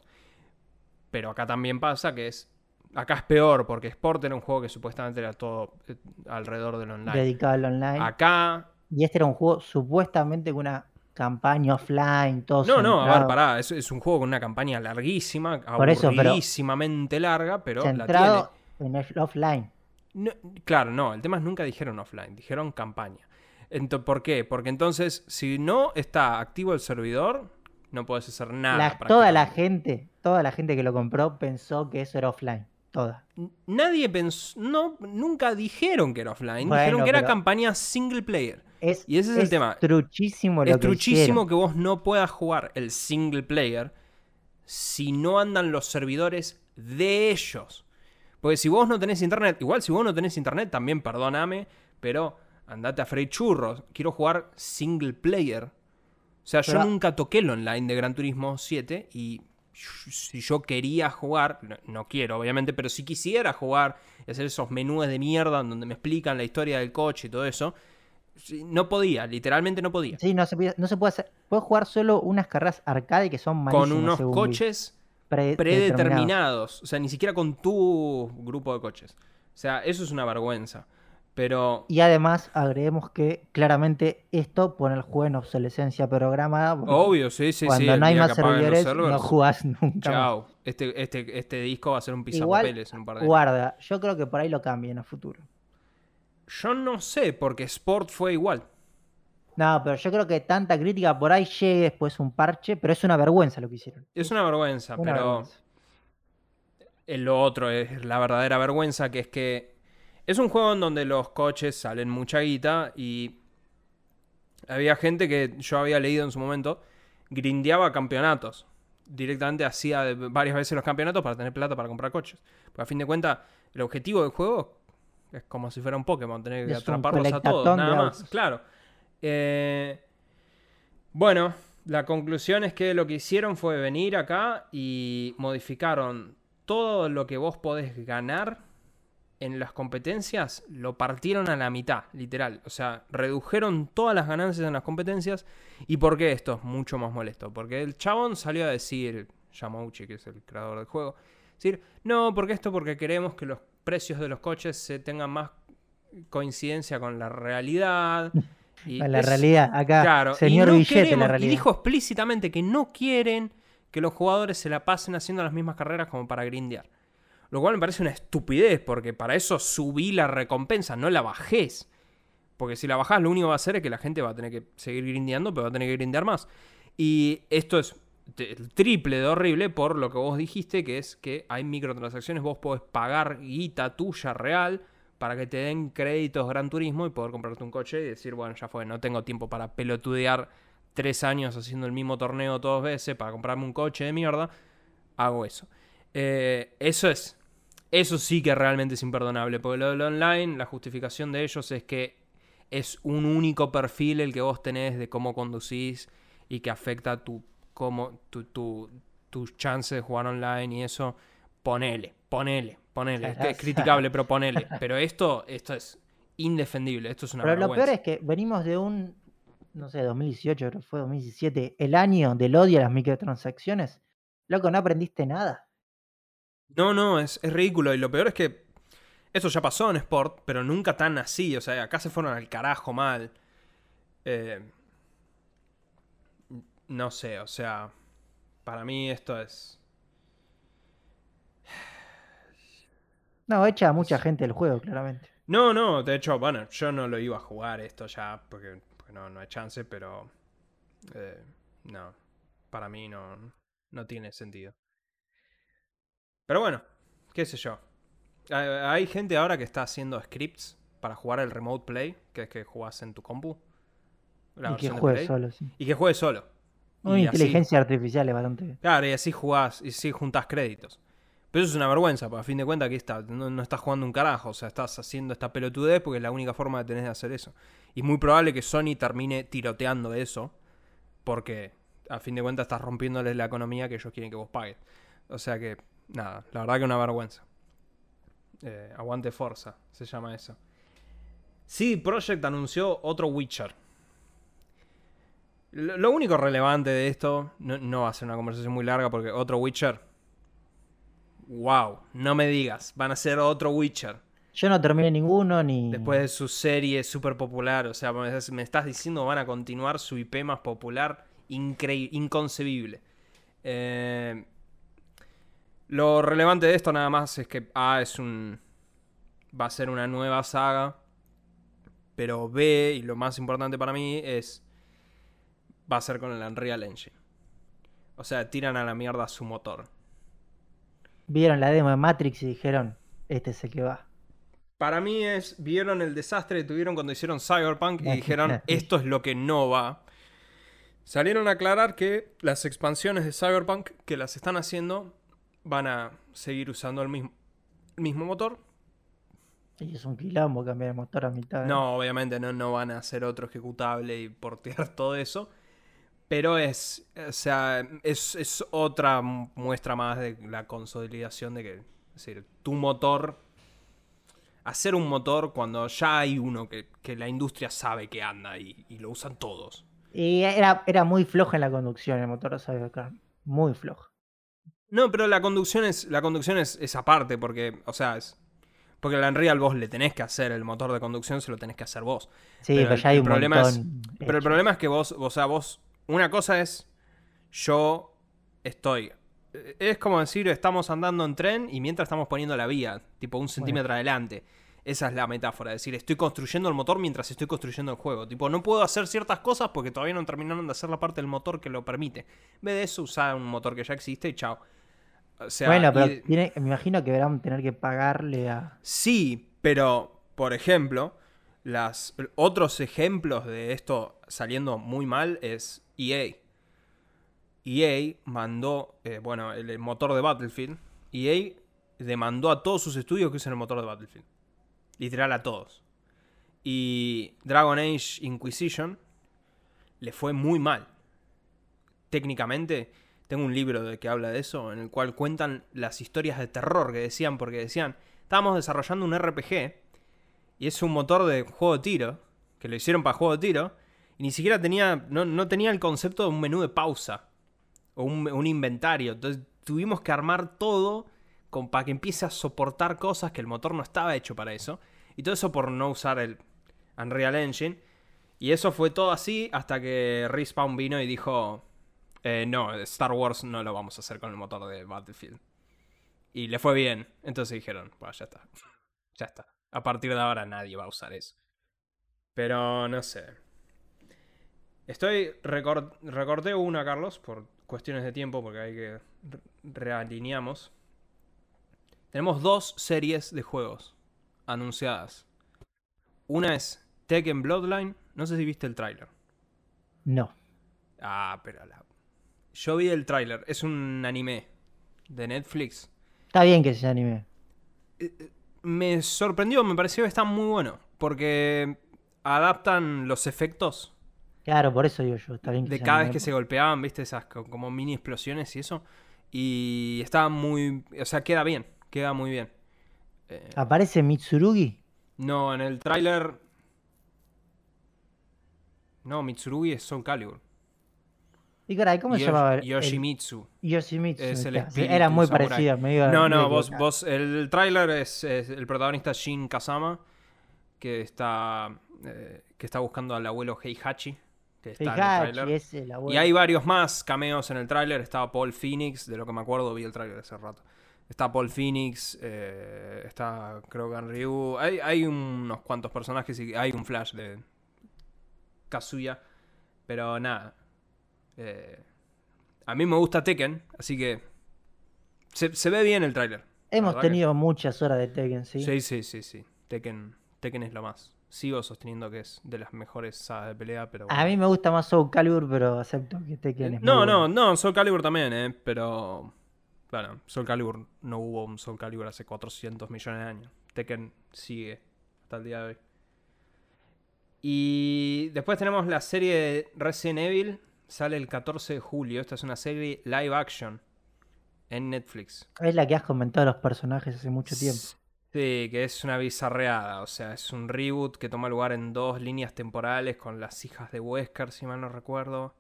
Pero acá también pasa que es. Acá es peor, porque Sport era un juego que supuestamente era todo eh, alrededor del online. Dedicado al online. Acá. Y este era un juego supuestamente con una campaña offline, todo No, no, a ver, centrado- pará. Es, es un juego con una campaña larguísima, aburridísimamente larga, pero la tiene. centrado en el offline. No, claro, no, el tema es nunca dijeron offline, dijeron campaña. Ento- ¿Por qué? Porque entonces, si no está activo el servidor, no puedes hacer nada. La- toda la gente, toda la gente que lo compró pensó que eso era offline. Toda. Nadie pensó, no, nunca dijeron que era offline, Bueno, dijeron que era campaña single player. Es, Y ese es el tema. truchísimo lo es que truchísimo hicieron. que vos no puedas jugar el single player si no andan los servidores de ellos. Porque si vos no tenés internet, igual si vos no tenés internet, también perdóname, pero andate a freír churros. Quiero jugar single player. O sea, yo nunca toqué el online de Gran Turismo 7 y si yo quería jugar, no, quiero obviamente, pero si quisiera jugar y hacer esos menús de mierda donde me explican la historia del coche y todo eso, no podía, literalmente no podía. Sí, no se, puede- no se puede hacer. Puedes jugar solo unas carreras arcade que son malísimas. con unos coches Pre- predeterminados. O sea, ni siquiera con tu grupo de coches. O sea, eso es una vergüenza. Pero Y además agreguemos que claramente esto pone el juego en obsolescencia programada. obvio, sí, sí, cuando sí. el no hay más servidores no jugás nunca más. Chao. Este, este, este disco va a ser un pisapapeles en un par de años. guarda, yo creo que por ahí lo cambien a futuro. Yo no sé, porque Sport fue igual. No, pero yo creo que tanta crítica por ahí llegue después un parche, pero es una vergüenza lo que hicieron. Es una vergüenza, Una pero vergüenza. lo otro es la verdadera vergüenza, que es que es un juego en donde los coches salen mucha guita y había gente que yo había leído en su momento, grindeaba campeonatos. Directamente hacía varias veces los campeonatos para tener plata para comprar coches. Porque a fin de cuentas, el objetivo del juego es como si fuera un Pokémon, tener que Es atraparlos a todos, nada más. Claro. Eh, bueno, la conclusión es que lo que hicieron fue venir acá y modificaron todo lo que vos podés ganar en las competencias, lo partieron a la mitad, literal. O sea, redujeron todas las ganancias en las competencias. ¿Y por qué esto es mucho más molesto? Porque el chabón salió a decir, Yamauchi, que es el creador del juego, decir, no, porque esto porque queremos que los precios de los coches se tengan más coincidencia con la realidad. Y la es- realidad, acá, Claro, señor y no Billete, queremos- la Y realidad. dijo explícitamente que no quieren que los jugadores se la pasen haciendo las mismas carreras como para grindear. Lo cual me parece una estupidez, porque para eso subí la recompensa, no la bajés. Porque si la bajás, lo único que va a hacer es que la gente va a tener que seguir grindeando, pero va a tener que grindear más. Y esto es triple de horrible por lo que vos dijiste, que es que hay microtransacciones, vos podés pagar guita tuya real para que te den créditos Gran Turismo y poder comprarte un coche y decir, bueno, ya fue, no tengo tiempo para pelotudear tres años haciendo el mismo torneo dos veces para comprarme un coche de mierda, hago eso. Eh, eso es, eso sí que realmente es imperdonable, porque lo del online, la justificación de ellos es que es un único perfil el que vos tenés de cómo conducís y que afecta tu, cómo, tu, tu- tus chances de jugar online y eso. Ponele, ponele, ponele. Es criticable, pero ponele. Pero esto, esto es indefendible. Esto es una Pero lo peor es que venimos de un, no sé, 2018, creo que fue 2017, el año del odio a las microtransacciones. Loco, no aprendiste nada. No, no, es, es ridículo. Y lo peor es que eso ya pasó en Sport, pero nunca tan así. O sea, acá se fueron al carajo mal. Eh, no sé, o sea, para mí esto es... No, echa a mucha gente del juego, claramente. No, no, de hecho, bueno, yo no lo iba a jugar esto ya porque, porque no, no hay chance, pero... eh, no, para mí no, no tiene sentido. Pero bueno, qué sé yo. Hay, gente ahora que está haciendo scripts para jugar el remote play, que es que jugás en tu compu. la y que juegue solo, sí. Y que juegue solo. Una así- inteligencia artificial es bastante. Claro, y así jugás, y así juntás créditos. Pero eso es una vergüenza, porque a fin de cuentas aquí está, no, no estás jugando un carajo, o sea, estás haciendo esta pelotudez porque es la única forma que tenés de hacer eso. Y es muy probable que Sony termine tiroteando eso, porque a fin de cuentas estás rompiéndoles la economía que ellos quieren que vos pagues. O sea que, nada, la verdad que una vergüenza. Eh, aguante Forza, se llama eso. Sí, Project anunció otro Witcher. Lo, lo único relevante de esto, no, no va a ser una conversación muy larga porque otro Witcher. Wow, no me digas, van a ser otro Witcher. Yo no terminé ninguno ni. Después de su serie súper popular, o sea, me me estás diciendo van a continuar su IP más popular, increíble, inconcebible. Eh, lo relevante de esto nada más es que A es un... va a ser una nueva saga, pero B, y lo más importante para mí, es... va a ser con el Unreal Engine. O sea, tiran a la mierda su motor. Vieron la demo de Matrix y dijeron: Este es el que va. Para mí es, vieron el desastre que tuvieron cuando hicieron Cyberpunk y dijeron, esto es lo que no va. Salieron a aclarar que las expansiones de Cyberpunk que las están haciendo van a seguir usando el mismo, el mismo motor. Y es un quilombo cambiar el motor a mitad. ¿eh? No, obviamente no, no van a hacer otro ejecutable y portear todo eso. Pero es, o sea, es, es otra muestra más de la consolidación de que, es decir, tu motor, hacer un motor cuando ya hay uno que, que la industria sabe que anda y, y lo usan todos. Y era, era muy floja en la conducción el motor de Cyberpunk. Muy floja. No, pero la conducción es, la conducción es, es aparte, porque, o sea, es. Porque el Unreal vos le tenés que hacer el motor de conducción, se lo tenés que hacer vos. Sí, Pero pero, el- ya hay el un problema es-. Pero el problema es que vos, o sea, vos. Una cosa es. Yo estoy. Es como decir, estamos andando en tren y mientras estamos poniendo la vía, tipo un centímetro adelante. Esa es la metáfora, es decir, estoy construyendo el motor mientras estoy construyendo el juego. Tipo, no puedo hacer ciertas cosas porque todavía no terminaron de hacer la parte del motor que lo permite. En vez de eso, usar un motor que ya existe y chao. O sea, bueno, pero y- tiene- me imagino que verán tener que pagarle a. Sí, pero, por ejemplo, las, otros ejemplos de esto saliendo muy mal es EA. EA mandó, eh, bueno, el, el motor de Battlefield. EA demandó a todos sus estudios que usen el motor de Battlefield. Literal a todos. Y Dragon Age Inquisition le fue muy mal. Técnicamente, tengo un libro de que habla de eso, en el cual cuentan las historias de terror que decían, porque decían, estábamos desarrollando un RPG y es un motor de juego de tiro, que lo hicieron para juego de tiro, y ni siquiera tenía, no, no tenía el concepto de un menú de pausa o un, un inventario. Entonces tuvimos que armar todo con, para que empiece a soportar cosas que el motor no estaba hecho para eso. Y todo eso por no usar el Unreal Engine. Y eso fue todo así hasta que Respawn vino y dijo, eh, no, Star Wars no lo vamos a hacer con el motor de Battlefield. Y le fue bien. Entonces dijeron, bueno, ya está. ya está. A partir de ahora nadie va a usar eso. Pero no sé. Estoy. recor- recorté una, Carlos, por cuestiones de tiempo, porque hay que re- realineamos. Tenemos dos series de juegos anunciadas. Una es Tekken Bloodline. No sé si viste el tráiler. No. Ah, pero la... Yo vi el tráiler. Es un anime de Netflix. Está bien que sea anime. Me sorprendió, me pareció que está muy bueno. Porque adaptan los efectos Claro, por eso digo yo. Está bien que de sea cada vez que se golpeaban, viste, esas co- como mini explosiones y eso. Y estaba muy. O sea, queda bien. Queda muy bien. Eh, ¿Aparece Mitsurugi? no, en el tráiler. No, Mitsurugi es Soul Calibur. Y caray, ¿cómo se llamaba? el- Yoshimitsu. Yoshimitsu. Es el Era muy parecido. Me iba, No, no, vos, vos, el tráiler es, es el protagonista Shin Kazama, que está, eh, que está buscando al abuelo Heihachi, que está en el Heihachi es el abuelo. Y hay varios más cameos en el tráiler. Está Paul Phoenix, de lo que me acuerdo, vi el tráiler hace rato. Está Paul Phoenix, eh, está creo que Ryu. Hay, hay unos cuantos personajes y hay un flash de Kazuya. Pero nada. Eh, a mí me gusta Tekken, así que se, se ve bien el tráiler. Hemos ¿verdad que- tenido muchas horas de Tekken, ¿sí? Sí, sí, sí, sí. Tekken, Tekken es lo más. Sigo sosteniendo que es de las mejores sagas de pelea, pero... A mí me gusta más Soul Calibur, pero acepto que Tekken es muy No, bueno. no, no, Soul Calibur también, eh, pero... Bueno, Soul Calibur no hubo un Soul Calibur hace 400 millones de años. Tekken sigue hasta el día de hoy. Y después tenemos la serie de Resident Evil. Sale el 14 de julio. Esta es una serie live action en Netflix. Es la que has comentado los personajes hace mucho tiempo. Sí, que es una bizarreada. O sea, es un reboot que toma lugar en dos líneas temporales con las hijas de Wesker, si mal no recuerdo.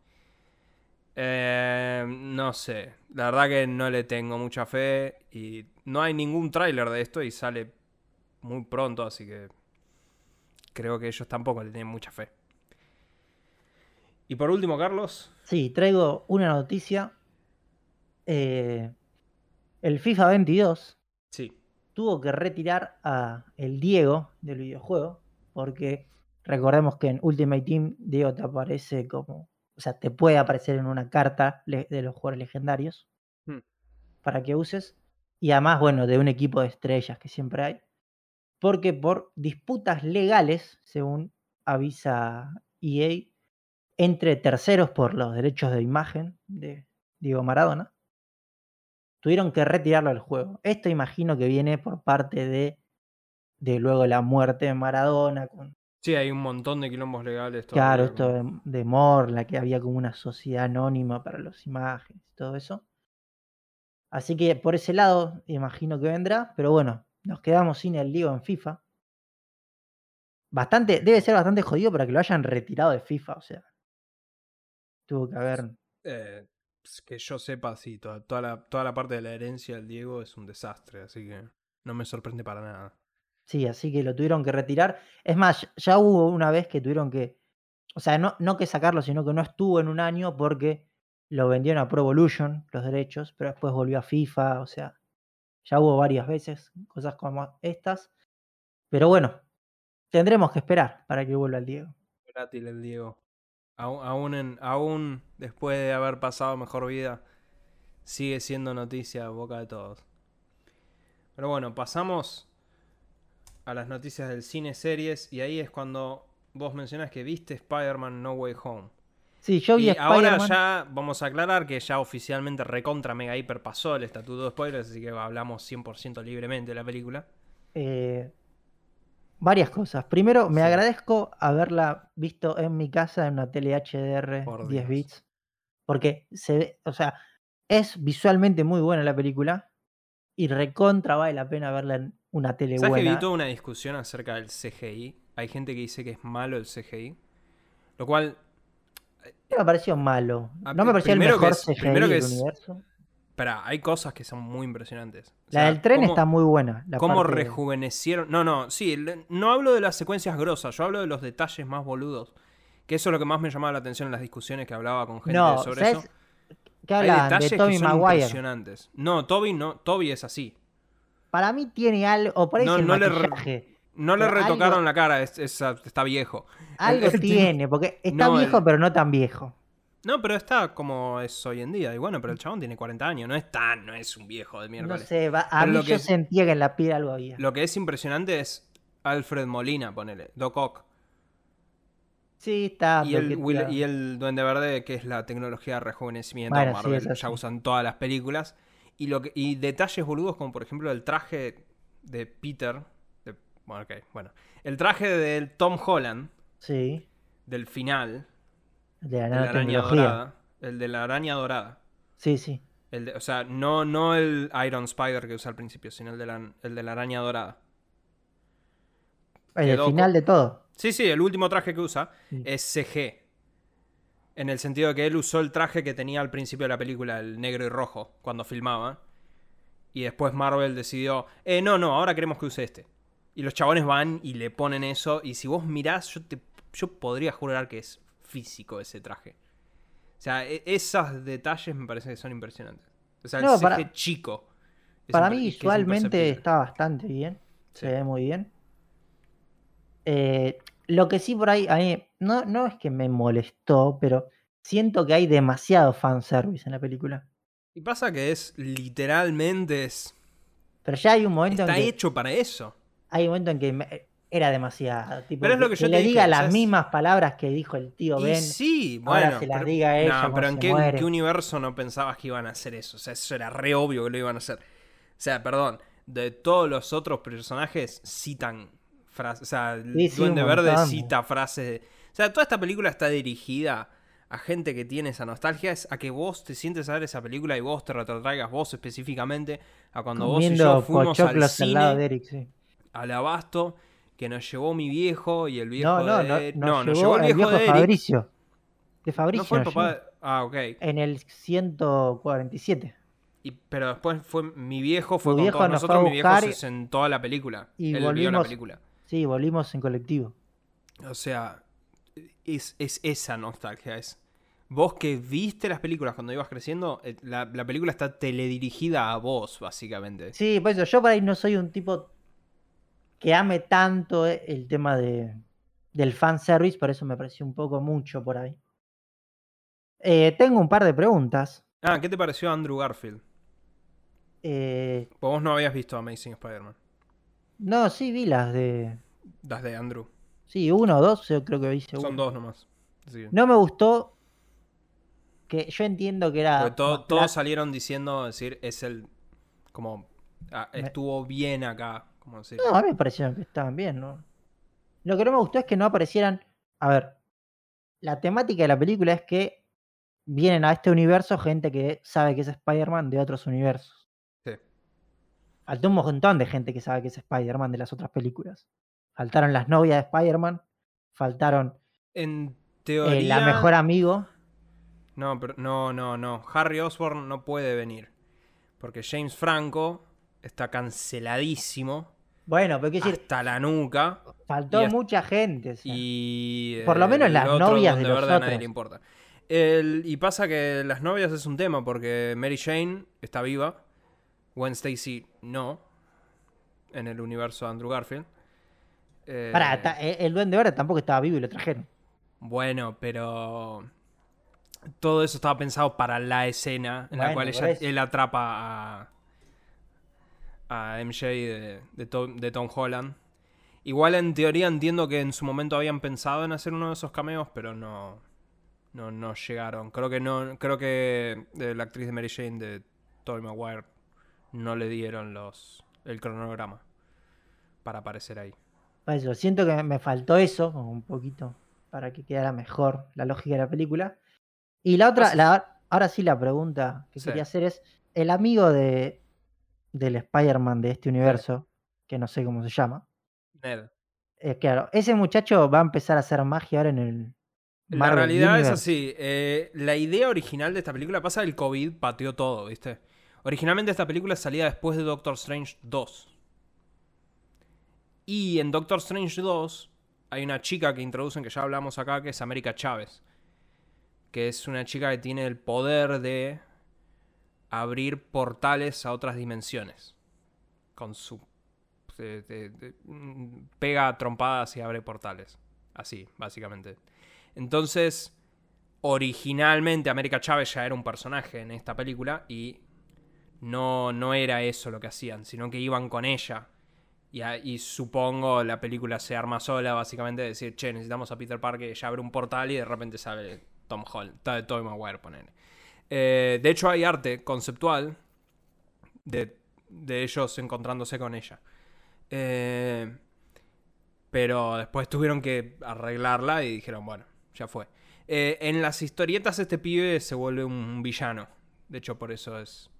Eh, no sé. La verdad que no le tengo mucha fe. Y no hay ningún tráiler de esto y sale muy pronto, así que creo que ellos tampoco le tienen mucha fe. Y por último, Carlos. Sí, traigo una noticia. Eh, el FIFA 22 Sí. tuvo que retirar a el Diego del videojuego porque recordemos que en Ultimate Team Diego te aparece como, o sea, te puede aparecer en una carta de los jugadores legendarios Hmm. para que uses y además, bueno, de un equipo de estrellas que siempre hay, porque por disputas legales, según avisa EA, entre terceros por los derechos de imagen de Diego Maradona, tuvieron que retirarlo del juego. Esto imagino que viene por parte de, de luego la muerte de Maradona, con, Sí, hay un montón de quilombos legales. claro, esto de, de Morla, que había como una sociedad anónima para las imágenes y todo eso. Así que por ese lado imagino que vendrá, pero bueno, nos quedamos sin el Diego en FIFA. Bastante, debe ser bastante jodido para que lo hayan retirado de FIFA, o sea. Tuvo que haber. Eh, pues, que yo sepa, sí, toda, toda la, toda la parte de la herencia del Diego es un desastre, así que no me sorprende para nada. Sí, así que lo tuvieron que retirar. Es más, ya hubo una vez que tuvieron que. O sea, no, no que sacarlo, sino que no estuvo en un año porque lo vendieron a Pro Evolution, los derechos, pero después volvió a FIFA. O sea, ya hubo varias veces cosas como estas. Pero bueno, tendremos que esperar para que vuelva el Diego. Volátil el Diego. Aún, aún, en- aún después de haber pasado mejor vida, sigue siendo noticia a boca de todos. Pero bueno, pasamos a las noticias del cine series y ahí es cuando vos mencionas que viste Spider-Man No Way Home. Sí, yo vi Y ahora ya vamos a aclarar que ya oficialmente recontra mega hiper pasó el estatuto de spoilers, así que hablamos 100% libremente de la película. eh, varias cosas. Primero, me Sí. agradezco haberla visto en mi casa en una tele HDR Por 10 Dios. bits. Porque se ve, o sea, es visualmente muy buena la película. Y recontra vale la pena verla en una tele ¿Sabes que vi buena. toda una discusión acerca del CGI? Hay gente que dice que es malo el CGI. Lo cual, No me pareció malo. No me pareció el mejor es- CGI del es- universo. Espera, hay cosas que son muy impresionantes. O La del tren cómo- está muy buena. La ¿Cómo parte de- rejuvenecieron? No, no, sí, le- no hablo de las secuencias grosas, yo hablo de los detalles más boludos. Que eso es lo que más me llamaba la atención en las discusiones que hablaba con gente No, sobre ¿sabes? eso. ¿Qué Hay detalles de que Tommy son Maguire? impresionantes. No, Toby no, Toby es así. Para mí tiene algo. O por ahí No, el no le maquillaje. No le Pero retocaron algo- la cara, es- es- está viejo. Algo tiene, porque está No, viejo, pero no tan viejo. No, pero está como es hoy en día. Y bueno, pero el chabón tiene 40 años. No es tan, no es un viejo de No miércoles. sé, va- a Pero mí lo yo que- sentía que en la piel algo había. Lo que es impresionante es Alfred Molina, ponele. Doc Ock. Sí, está. y, el, Will- y el Duende Verde, que es la tecnología de rejuvenecimiento Bueno, Marvel. ya usan todas las películas. Y, lo que, y detalles boludos, como por ejemplo el traje de Peter. de- bueno, ok, bueno. El traje del Tom Holland, Sí, del final, de la de la araña dorada. El de la araña dorada. Sí, sí. El de- o sea, no, no el Iron Spider que usa al principio, sino el de la, el de la araña dorada. El Quedó final de todo. Sí, sí, el último traje que usa Sí. es CG. En el sentido de que él usó el traje que tenía al principio de la película, el negro y rojo, cuando filmaba. Y después Marvel decidió, eh, no, no, ahora queremos que use este. Y los chabones van y le ponen eso. Y si vos mirás, yo, te, yo podría jurar que es físico ese traje. O sea, e- esos detalles me parece que son impresionantes. O sea, el No, CG para- chico. Para mí es visualmente está bastante bien. Se ve muy bien. Eh, lo que sí por ahí, a mí, no, no es que me molestó, pero siento que hay demasiado fanservice en la película. Y pasa que es literalmente es, Pero ya hay un momento está en que, hecho para eso. hay un momento en que me- era demasiado. Tipo, Pero es lo que yo le diga las mismas palabras que dijo el tío Y Ben. sí, ahora bueno. se las pero, diga a ella no, pero ¿en qué, en muere. qué universo no pensabas que iban a hacer eso? O sea, eso era re obvio que lo iban a hacer. O sea, perdón, de todos los otros personajes citan frases. O sea, el Sí, Duende Verde cita frases. de- O sea, toda esta película está dirigida a gente que tiene esa nostalgia, es a que vos te sientes a ver esa película y vos te retrotraigas vos específicamente a cuando vos y yo fuimos al cine de Eric, sí. al abasto que nos llevó mi viejo y el viejo No, no, de no, Eric- nos nos llevó el el viejo, de Eric. Fabricio. De Fabricio No fue el papá. de- Ah, ok. En el 147. Y- pero después fue mi viejo, fue Tu con todos nosotros, mi viejo se sentó a la película. y Él vio la volvimos- película. Sí, volvimos en colectivo. O sea, es, es esa nostalgia. Es vos que viste las películas cuando ibas creciendo, eh, la, la película está teledirigida a vos, básicamente. Sí, por eso yo por ahí no soy un tipo que ame tanto eh, el tema de, del fanservice, por eso me pareció un poco mucho por ahí. Eh, tengo un par de preguntas. Ah, ¿qué te pareció Andrew Garfield? Eh, Vos no habías visto Amazing Spider-Man. no, sí vi las de... Las de Andrew. Sí, uno o dos, yo creo que vi seguro. Son dos nomás. No me gustó que yo entiendo que era... To- todos salieron diciendo, decir, es el. Como. ah, estuvo bien acá. Como. No, a mí me parecieron que estaban bien, ¿no? Lo que no me gustó es que no aparecieran. A ver, la temática de la película es que vienen a este universo gente que sabe que es Spider-Man de otros universos. Sí. Faltó un montón de gente que sabe que es Spider-Man de las otras películas. Faltaron las novias de Spider-Man, faltaron En eh, teoría. la mejor amigo. No, pero no, no, no. Harry Osborn no puede venir. Porque James Franco está canceladísimo. Bueno, pero quiero decir, hasta la nuca. faltó hasta- mucha gente. o sea. Y. Por lo menos el las novias Duende de los Verde a nadie otros. le importa. El- y pasa que las novias es un tema porque Mary Jane está viva. Gwen Stacy no. En el universo de Andrew Garfield. Eh, Pará, ta- eh, el Duende Verde tampoco estaba vivo y lo trajeron. Bueno, pero todo eso estaba pensado para la escena en la cual ella- él atrapa a, a MJ de, de Tom, de Tom Holland. Igual en teoría entiendo que en su momento habían pensado en hacer uno de esos cameos, pero no, no, no llegaron. Creo que no, creo que la actriz de Mary Jane de Tobey Maguire no le dieron los el cronograma para aparecer ahí. Por eso, siento que me faltó eso, un poquito, para que quedara mejor la lógica de la película. Y la otra, Pues- la- ahora sí la pregunta que Sí. quería hacer es, el amigo de del Spider-Man de este universo, que no sé cómo se llama, Ned. eh, claro, ese muchacho va a empezar a hacer magia ahora en el La Marvel realidad es así. eh, la idea original de esta película pasa el COVID pateó todo, ¿viste? Originalmente esta película salía después de Doctor Strange 2. Y en Doctor Strange 2 hay una chica que introducen que ya hablamos acá, que es América Chávez. Que es una chica que tiene el poder de abrir portales a otras dimensiones. Con su... pega trompadas y abre portales. Así, básicamente. Entonces, originalmente América Chávez ya era un personaje en esta película y no, no era eso lo que hacían, sino que iban con ella. Y, supongo la película se arma sola, básicamente, de decir, che, necesitamos a Peter Parker, ella abre un portal y de repente sale Tom Holland, Tobey Maguire, ponele. Eh, de hecho, hay arte conceptual de, de ellos encontrándose con ella. Eh, pero después tuvieron que arreglarla y dijeron, bueno, ya fue. Eh, en las historietas este pibe se vuelve un villano. De hecho, por eso es...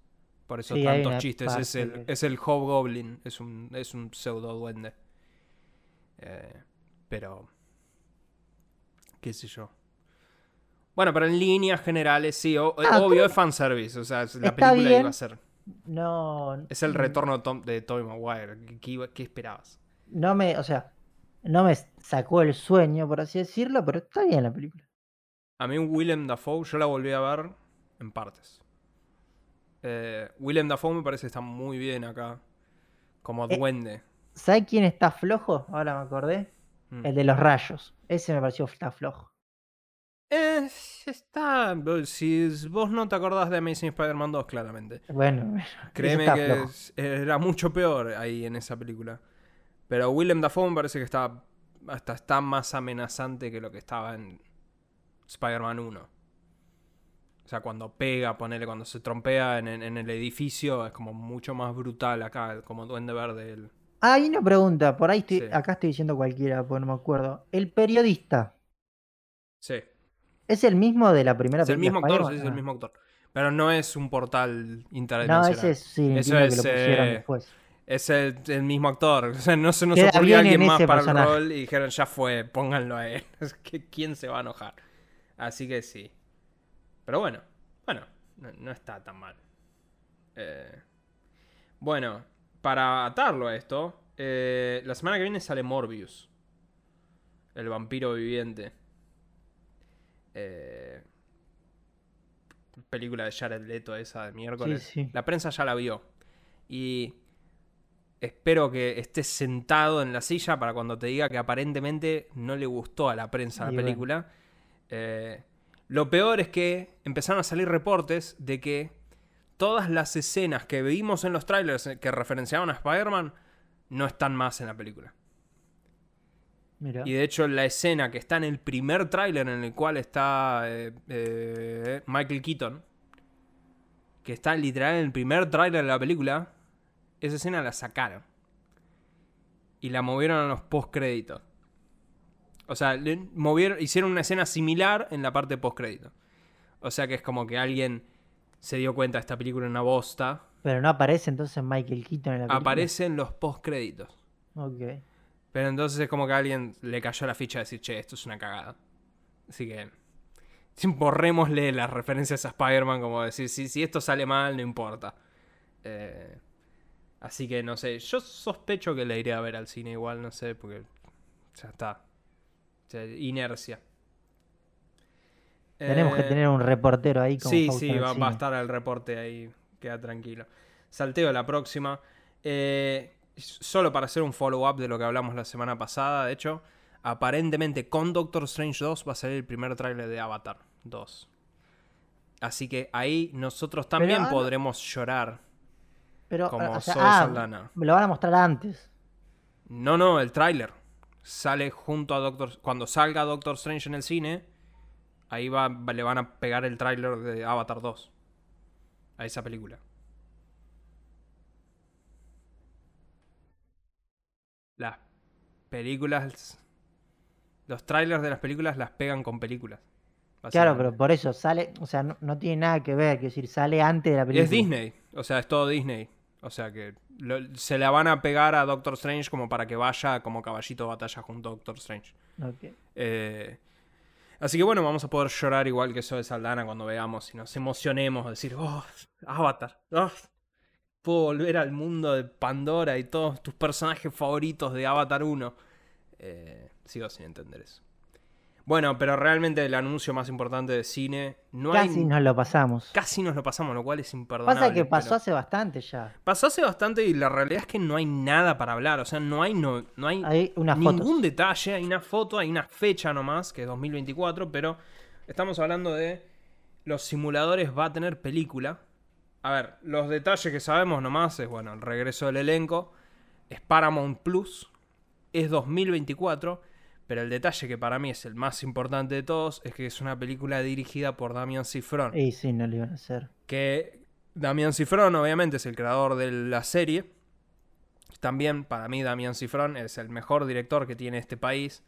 Por eso Sí, tantos chistes. Es el, es el Hobgoblin. Es un, es un pseudo duende. Eh, pero... qué sé yo. Bueno, pero en líneas generales, sí, o- Ah, obvio es fanservice. O sea, la película bien. iba a ser... No. Es el mm, retorno de, Tom, de Tobey Maguire. ¿Qué, esperabas? No me, o sea, no me sacó el sueño, por así decirlo, pero está bien la película. A mí Willem Dafoe, yo la volví a ver en partes. Eh, Willem Dafoe me parece que está muy bien acá. Como Eh, duende. ¿Sabes quién está flojo? Ahora me acordé. Mm. El de los rayos. Ese me pareció está flojo. Eh, está... Si vos no te acordás de Amazing Spider-Man 2, claramente. Bueno, Créeme que es- era mucho peor ahí en esa película. Pero Willem Dafoe me parece que está hasta está más amenazante que lo que estaba en Spider-Man 1. O sea, cuando pega, ponele, cuando se trompea en, en- en el edificio, es como mucho más brutal acá, como Duende Verde. el- Ah, hay una pregunta. Por ahí estoy, Sí. acá estoy diciendo cualquiera, porque no me acuerdo. El periodista. Sí. ¿Es el mismo de la primera Es el mismo actor, sí, es el mismo actor. Pero no es un portal No, interdimensional. ese sí, Eso es, que lo pusieron eh, después. Es el, el mismo actor. O sea, no se nos ocurrió alguien en más para personaje. el rol y dijeron, ya fue, pónganlo a él. Es que ¿Quién se va a enojar? Así que sí. Pero bueno, bueno, no, no está tan mal. Eh, bueno, para atarlo a esto, eh, la semana que viene sale Morbius. El vampiro viviente. Eh, película de Jared Leto esa de miércoles. sí. La prensa ya la vio. Y espero que estés sentado en la silla para cuando te diga que aparentemente no le gustó a la prensa la Y bueno. película. Eh, lo peor es que empezaron a salir reportes de que todas las escenas que vimos en los trailers que referenciaban a Spider-Man no están más en la película. Mira. Y de hecho la escena que está en el primer tráiler en el cual está eh, eh, Michael Keaton, que está literal en el primer tráiler de la película, esa escena la sacaron. Y la movieron a los post créditos. O sea, le movieron, hicieron una escena similar en la parte post crédito. O sea que es como que alguien se dio cuenta de esta película en una bosta. Pero no aparece entonces Michael Keaton en la película. Aparece en los post créditos. Ok. Pero entonces es como que a alguien le cayó la ficha de decir, che, esto es una cagada. Así que. Borrémosle las referencias a Spider-Man, como decir, si, si esto sale mal, no importa. Eh, así que no sé. Yo sospecho que la iré a ver al cine igual, no sé, porque. Ya está. O sea, inercia. Tenemos que Eh, tener un reportero ahí como Sí, sí, va, va a estar el reporte ahí. Queda tranquilo. Salteo la próxima. Eh, solo para hacer un follow-up de lo que hablamos la semana pasada, de hecho, aparentemente con Doctor Strange 2 va a salir el primer tráiler de Avatar 2. Así que ahí nosotros también ah, podremos llorar. Pero, como o sea, Zoe ah, me lo van a mostrar antes. No, no, el tráiler sale junto a Doctor... Cuando salga Doctor Strange en el cine, ahí va- le van a pegar el tráiler de Avatar 2. A esa película. Las películas... Los trailers de las películas las pegan con películas. Claro, pero por eso sale, o sea, no, no tiene nada que ver, quiero decir, sale antes de la Y película. es Disney, o sea, es todo Disney. O sea que lo- se la van a pegar a Doctor Strange como para que vaya como caballito de batalla junto a Doctor Strange. Ok. Eh, así que bueno, vamos a poder llorar igual que eso de Saldana cuando veamos y nos emocionemos, decir, oh, Avatar, oh, puedo volver al mundo de Pandora y todos tus personajes favoritos de Avatar 1. Eh, sigo sin entender eso. Bueno, pero realmente el anuncio más importante de cine no Casi hay... nos lo pasamos. Casi nos lo pasamos, lo cual es imperdonable. Pasa que pasó pero- hace bastante ya. Pasó hace bastante y la realidad es que no hay nada para hablar. O sea, no hay, no, no hay ningún fotos. detalle. Hay una foto, hay una fecha nomás, que es 2024, pero estamos hablando de los simuladores va a tener película. A ver, los detalles que sabemos nomás es, bueno, el regreso del elenco, es Paramount Plus, es 2024, pero el detalle que para mí es el más importante de todos es que es una película dirigida por Damian Cifrón. Y sí, no lo iban a hacer. Que Damian Cifrón obviamente es el creador de la serie. También para mí Damian Cifrón es el mejor director que tiene este país.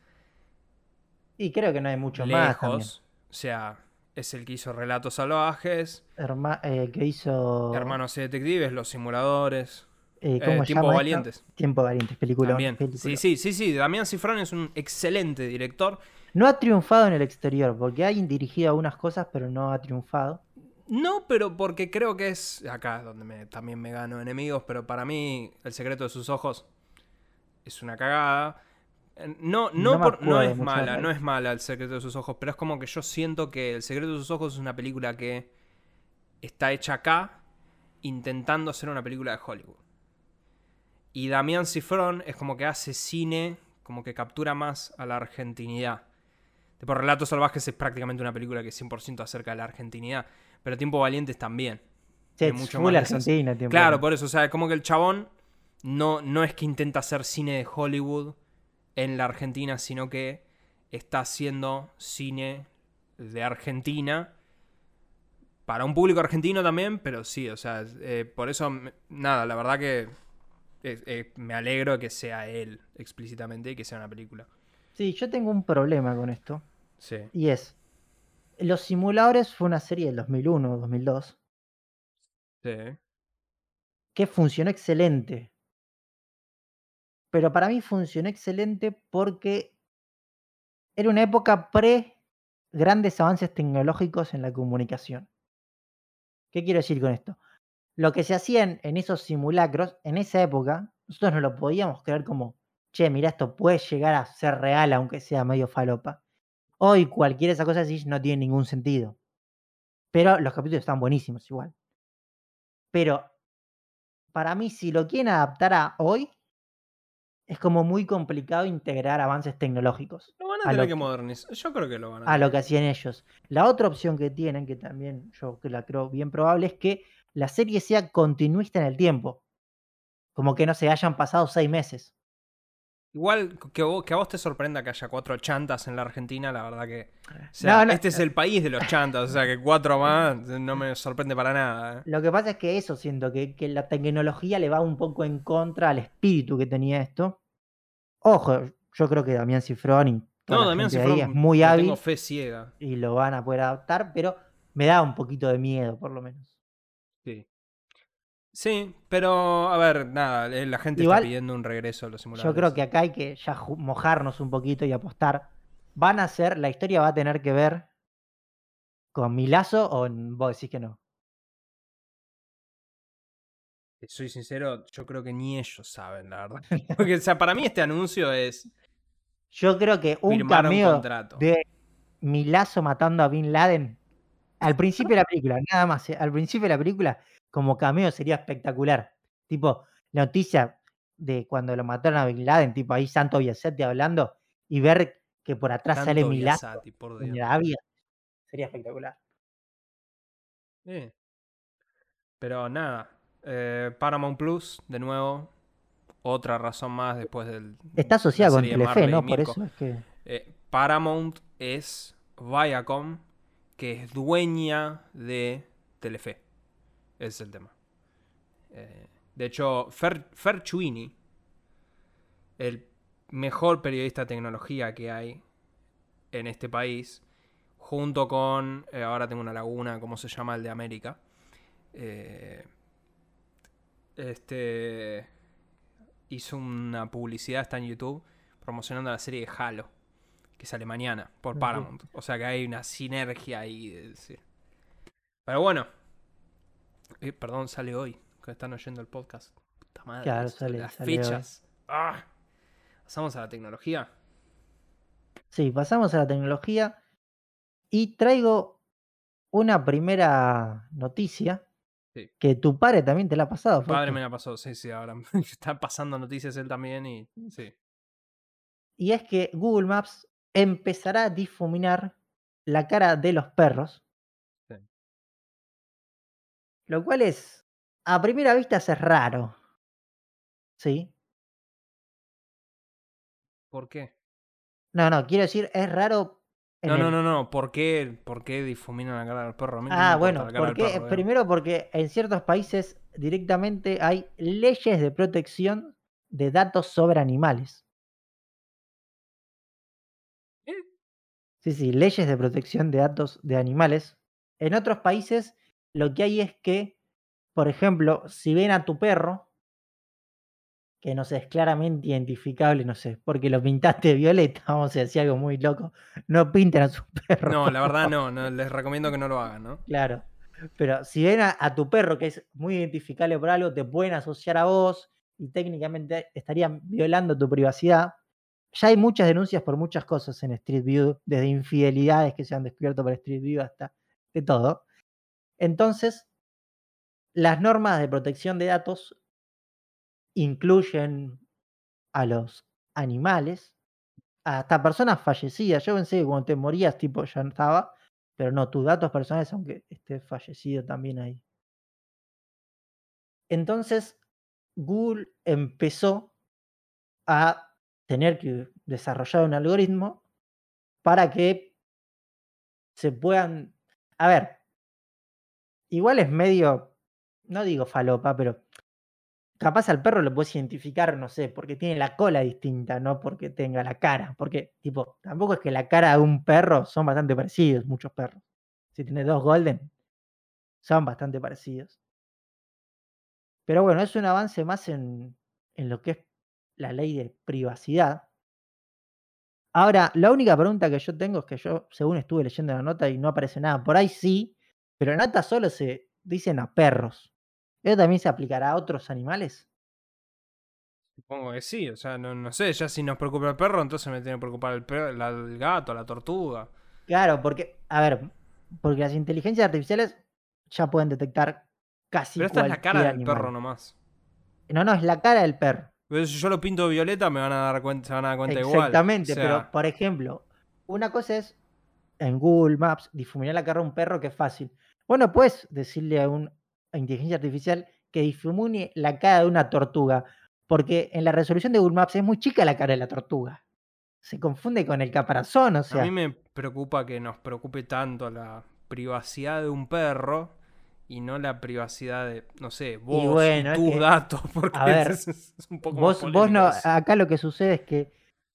Y creo que no hay mucho más. también. O sea, es el que hizo Relatos Salvajes, Herma- eh, que hizo. Hermanos y Detectives, Los Simuladores, eh, eh, ¿cómo se Tiempo llama Valientes. Tiempo Valientes, película. También. Sí, sí, sí, sí. Damián Cifrón es un excelente director. No ha triunfado en el exterior, porque hay dirigido algunas cosas, pero no ha triunfado. No, pero porque creo que es acá donde me- también me gano enemigos, pero para mí El secreto de sus ojos es una cagada. Eh, No, no, No por- no es mala, no es mala El secreto de sus ojos, pero es como que yo siento que El secreto de sus ojos es una película que está hecha acá intentando hacer una película de Hollywood. Y Damián Cifrón es como que hace cine, como que captura más a la argentinidad. Tipo, Relatos Salvajes es prácticamente una película que es 100% acerca de la argentinidad, pero Tiempo Valientes también. Sí, es mucho más Argentina. Claro, por eso, o sea, es como que el chabón no, no es que intenta hacer cine de Hollywood en la Argentina, sino que está haciendo cine de Argentina para un público argentino también, pero sí, o sea, eh, por eso, nada, la verdad que eh, eh, me alegro de que sea él explícitamente y que sea una película. Sí, yo tengo un problema con esto. Sí. Y es. Los Simuladores fue una serie del 2001 o 2002 Sí. que funcionó excelente. Pero para mí funcionó excelente porque era una época pre grandes avances tecnológicos en la comunicación. ¿Qué quiero decir con esto? Lo que se hacía en, en esos simulacros, en esa época, nosotros no lo podíamos creer como, che, mira, esto puede llegar a ser real aunque sea medio falopa. Hoy cualquiera de esas cosas así no tiene ningún sentido. Pero los capítulos están buenísimos igual. Pero para mí, si lo quieren adaptar a hoy, es como muy complicado integrar avances tecnológicos Lo van a A tener lo que modernizar. Yo creo que lo van a a lo tener que hacían ellos. La otra opción que tienen, que también yo que la creo bien probable, es que la serie sea continuista en el tiempo. Como que no se hayan pasado seis meses. Igual que, vos- que a vos te sorprenda que haya cuatro chantas en la Argentina, la verdad que. O sea, No, no, este es el país de los chantas, o sea que cuatro más no me sorprende para nada. eh. Lo que pasa es que eso siento, que, que la tecnología le va un poco en contra al espíritu que tenía esto. Ojo, yo creo que Damián Cifrón y toda No, la Damián gente de ahí Cifrón, es muy hábil tengo fe ciega. y lo van a poder adaptar, pero me da un poquito de miedo, por lo menos. Sí. Pero a ver, nada, eh, la gente Igual, está pidiendo un regreso a los simuladores. Yo creo que acá hay que ya mojarnos un poquito y apostar. Van a ser, la historia va a tener que ver con Milazo o vos decís que no. Soy sincero, yo creo que ni ellos saben, la verdad. Porque, o sea, para mí este anuncio es Yo creo que un cameo contrato. de Milazo matando a Bin Laden al principio de la película, nada más. ¿eh? Al principio de la película, como cameo sería espectacular. Tipo, la noticia de cuando lo mataron a Bin Laden, tipo ahí Santo Biasetti hablando y ver que por atrás sale en avia, sería espectacular. Eh. Pero nada, eh, Paramount Plus, de nuevo, otra razón más después del. Está asociada con Telefe, ¿no? Por eso es que. Eh, Paramount es Viacom, que es dueña de Telefe. Ese es el tema. Eh, de hecho, Fer, Fer Chuini, el mejor periodista de tecnología que hay en este país, junto con, eh, ahora tengo una laguna, ¿cómo se llama? El de América. Eh, este hizo una publicidad, está en YouTube, promocionando la serie de Halo, que sale mañana por. Paramount. O sea que hay una sinergia ahí. Pero bueno, Eh, perdón, sale hoy, que están oyendo el podcast. Puta madre, Claro, sale- las sale hoy. fechas. Ah. Pasamos a la tecnología. Sí, pasamos a la tecnología y traigo una primera noticia Sí. que tu padre también te la ha pasado. Mi padre me la pasó, sí, sí, ahora está pasando noticias él también y sí. Y es que Google Maps empezará a difuminar la cara de los perros. Lo cual es, a primera vista, es raro. ¿Sí? ¿Por qué? No, no, quiero decir, es raro. En No, no, el... no, no. ¿Por qué, ¿Por qué difuminan la cara del perro? A mí qué me Ah, importa bueno, la cara del porque, perro, digamos. primero porque en ciertos países directamente hay leyes de protección de datos sobre animales. ¿Eh? Sí, sí, leyes de protección de datos de animales. En otros países lo que hay es que, por ejemplo, si ven a tu perro, que no sé, es claramente identificable, no sé, porque lo pintaste de violeta, vamos a decir algo muy loco, no pinten a su perro. No, la verdad no, no. Les recomiendo que no lo hagan, ¿no? Claro. Pero si ven a, a tu perro, que es muy identificable por algo, te pueden asociar a vos y técnicamente estarían violando tu privacidad. Ya hay muchas denuncias por muchas cosas en Street View, desde infidelidades que se han descubierto por Street View hasta de todo. Entonces, las normas de protección de datos incluyen a los animales, hasta personas fallecidas. Yo pensé que cuando te morías, tipo, ya no estaba, pero no, tus datos personales, aunque estés fallecido, también ahí. Entonces, Google empezó a tener que desarrollar un algoritmo para que se puedan. A ver, igual es medio, no digo falopa, pero capaz al perro lo puedes identificar, no sé, porque tiene la cola distinta, no porque tenga la cara. Porque, tipo, tampoco es que la cara de un perro son bastante parecidos, muchos perros. Si tienes dos golden, son bastante parecidos. Pero bueno, es un avance más en, en lo que es la ley de privacidad. Ahora, la única pregunta que yo tengo es que yo, según estuve leyendo la nota y no aparece nada, por ahí sí, pero nota solo se dicen a perros. ¿Eso también se aplicará a otros animales? Supongo que sí, o sea, no, no sé, ya si nos preocupa el perro, entonces me tiene que preocupar el, perro, la- el gato, la tortuga. Claro, porque, a ver, porque las inteligencias artificiales ya pueden detectar casi Pero esta es la cara del animal. perro nomás. No, no, es la cara del perro. Pero si yo lo pinto violeta, me van a dar cuenta, se van a dar cuenta igual. Exactamente, O sea, pero por ejemplo, una cosa es en Google Maps difuminar la cara de un perro que es fácil. Bueno, puedes decirle a una inteligencia artificial que difumine la cara de una tortuga, porque en la resolución de Google Maps es muy chica la cara de la tortuga. Se confunde con el caparazón, o A sea, mí me preocupa que nos preocupe tanto la privacidad de un perro y no la privacidad de, no sé, vos y, bueno, tus datos, porque a ver, es, es un poco más vos, vos polémico no, acá lo que sucede es que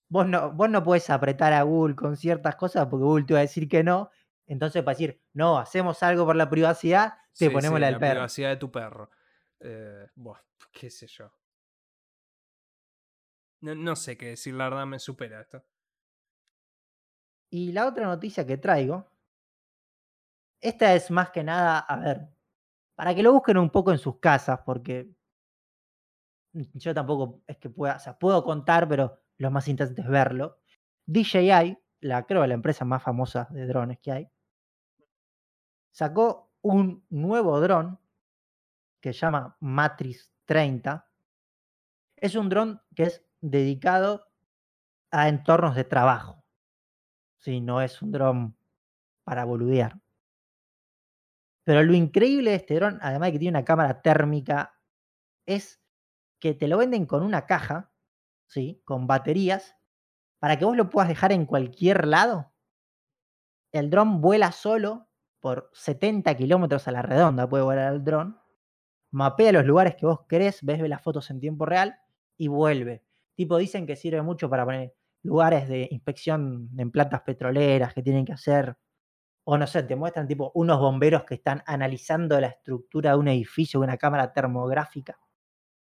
vos no, vos no podés apretar a Google con ciertas cosas porque Google te va a decir que no. Entonces, para decir, no, hacemos algo por la privacidad, te Sí, ponemos sí, la la del perro. privacidad de tu perro. Eh, buah, qué sé yo. No, no sé qué decir, la verdad me supera esto. Y la otra noticia que traigo, esta es más que nada, a ver, para que lo busquen un poco en sus casas, porque yo tampoco es que pueda, o sea, puedo contar, pero lo más interesante es verlo. DJI, la creo la empresa más famosa de drones que hay, sacó un nuevo dron que se llama Matrix 30. Es un dron que es dedicado a entornos de trabajo. Sí, no es un dron para boludear. Pero lo increíble de este dron, además de que tiene una cámara térmica, es que te lo venden con una caja, ¿sí? Con baterías, para que vos lo puedas dejar en cualquier lado. El dron vuela solo por 70 kilómetros a la redonda, puede volar el dron. Mapea los lugares que vos querés, ves las fotos en tiempo real y vuelve. Tipo, dicen que sirve mucho para poner lugares de inspección en plantas petroleras que tienen que hacer o no sé, te muestran tipo unos bomberos que están analizando la estructura de un edificio una cámara termográfica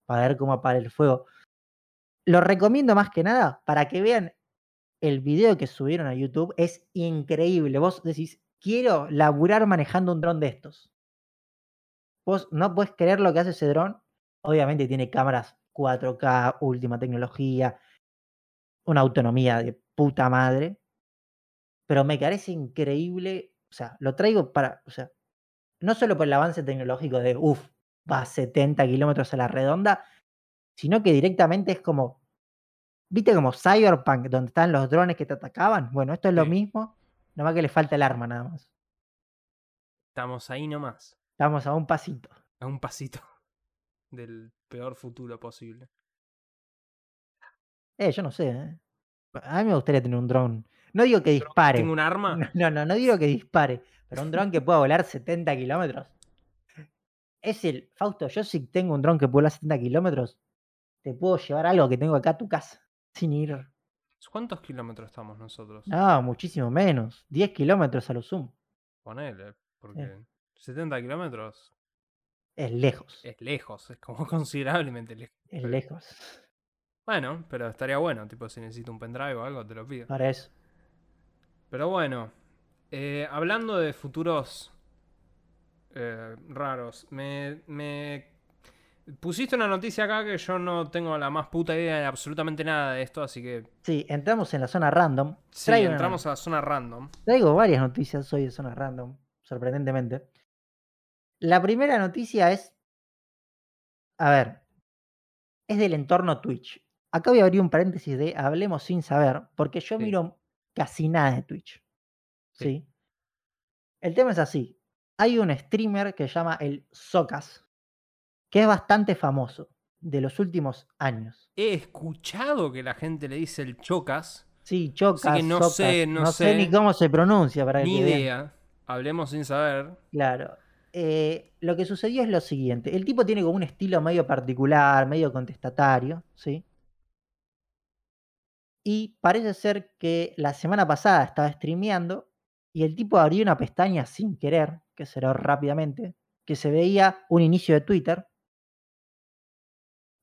para ver cómo apaga el fuego. Lo recomiendo más que nada para que vean el video que subieron a YouTube. Es increíble. Vos decís, quiero laburar manejando un dron de estos. Vos no puedes creer lo que hace ese dron. Obviamente tiene cámaras 4K, última tecnología, una autonomía de puta madre pero me parece increíble, o sea, lo traigo para, o sea, no solo por el avance tecnológico de, uff, va a 70 kilómetros a la redonda, sino que directamente es como, viste como Cyberpunk, donde están los drones que te atacaban, bueno, esto es lo Sí. mismo, Nada más que le falta el arma, nada más. Estamos ahí nomás. Estamos a un pasito. A un pasito del peor futuro posible. Eh, yo no sé, ¿eh? A mí me gustaría tener un dron. No digo que dispare. ¿Tengo un arma? No, no, no digo que dispare, pero un dron que pueda volar 70 kilómetros. Es el. Fausto, yo si tengo un dron que pueda volar 70 kilómetros, te puedo llevar algo que tengo acá a tu casa. Sin ir. ¿Cuántos kilómetros estamos nosotros? No, muchísimo menos. 10 kilómetros a lo sumo. Ponele, porque 70 kilómetros Es lejos. es lejos, es como considerablemente lejos. Es lejos. Bueno, pero estaría bueno, tipo si necesito un pendrive o algo, te lo pido. Para eso. Pero bueno, eh, hablando de futuros eh, raros, me, me pusiste una noticia acá que yo no tengo la más puta idea de absolutamente nada de esto, así que Sí, entramos en la zona random. sí, Traigo una- entramos a la zona random. Traigo varias noticias hoy de zona random, sorprendentemente. La primera noticia es. A ver. Es del entorno Twitch. Acá voy a abrir un paréntesis de hablemos sin saber, porque yo Sí. miro casi nada de Twitch. Sí. ¿Sí? El tema es así. Hay un streamer que se llama el Socas, que es bastante famoso de los últimos años. He escuchado que la gente le dice el chocas, Sí, Chocas. que no sé, no sé ni cómo se pronuncia para ni que vean. idea. Hablemos sin saber. Claro. Eh, lo que sucedió es lo siguiente. El tipo tiene como un estilo medio particular, medio contestatario, ¿sí? Y parece ser que la semana pasada estaba streameando y el tipo abrió una pestaña sin querer, que cerró rápidamente, que se veía un inicio de Twitter,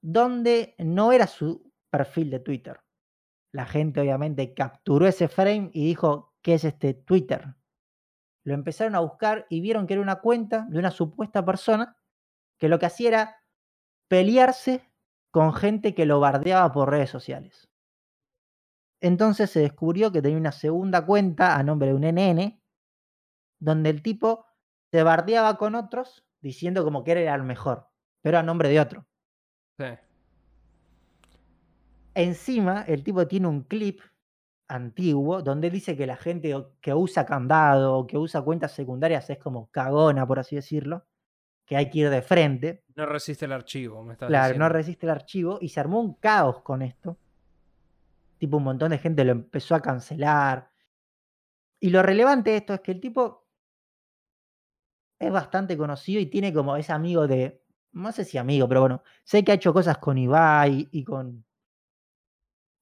donde no era su perfil de Twitter. La gente obviamente capturó ese frame y dijo, ¿qué es este Twitter? Lo empezaron a buscar y vieron que era una cuenta de una supuesta persona que lo que hacía era pelearse con gente que lo bardeaba por redes sociales. Entonces se descubrió que tenía una segunda cuenta a nombre de un NN, donde el tipo se bardeaba con otros diciendo como que era el mejor, pero a nombre de otro. Sí. Encima, el tipo tiene un clip antiguo donde dice que la gente que usa candado o que usa cuentas secundarias es como cagona, por así decirlo, que hay que ir de frente. No resiste el archivo, me estás Claro, no resiste el archivo y se armó un caos con esto. Tipo, un montón de gente lo empezó a cancelar. Y lo relevante de esto es que el tipo es bastante conocido y tiene como es amigo de. No sé si amigo, pero bueno. Sé que ha hecho cosas con Ibai y con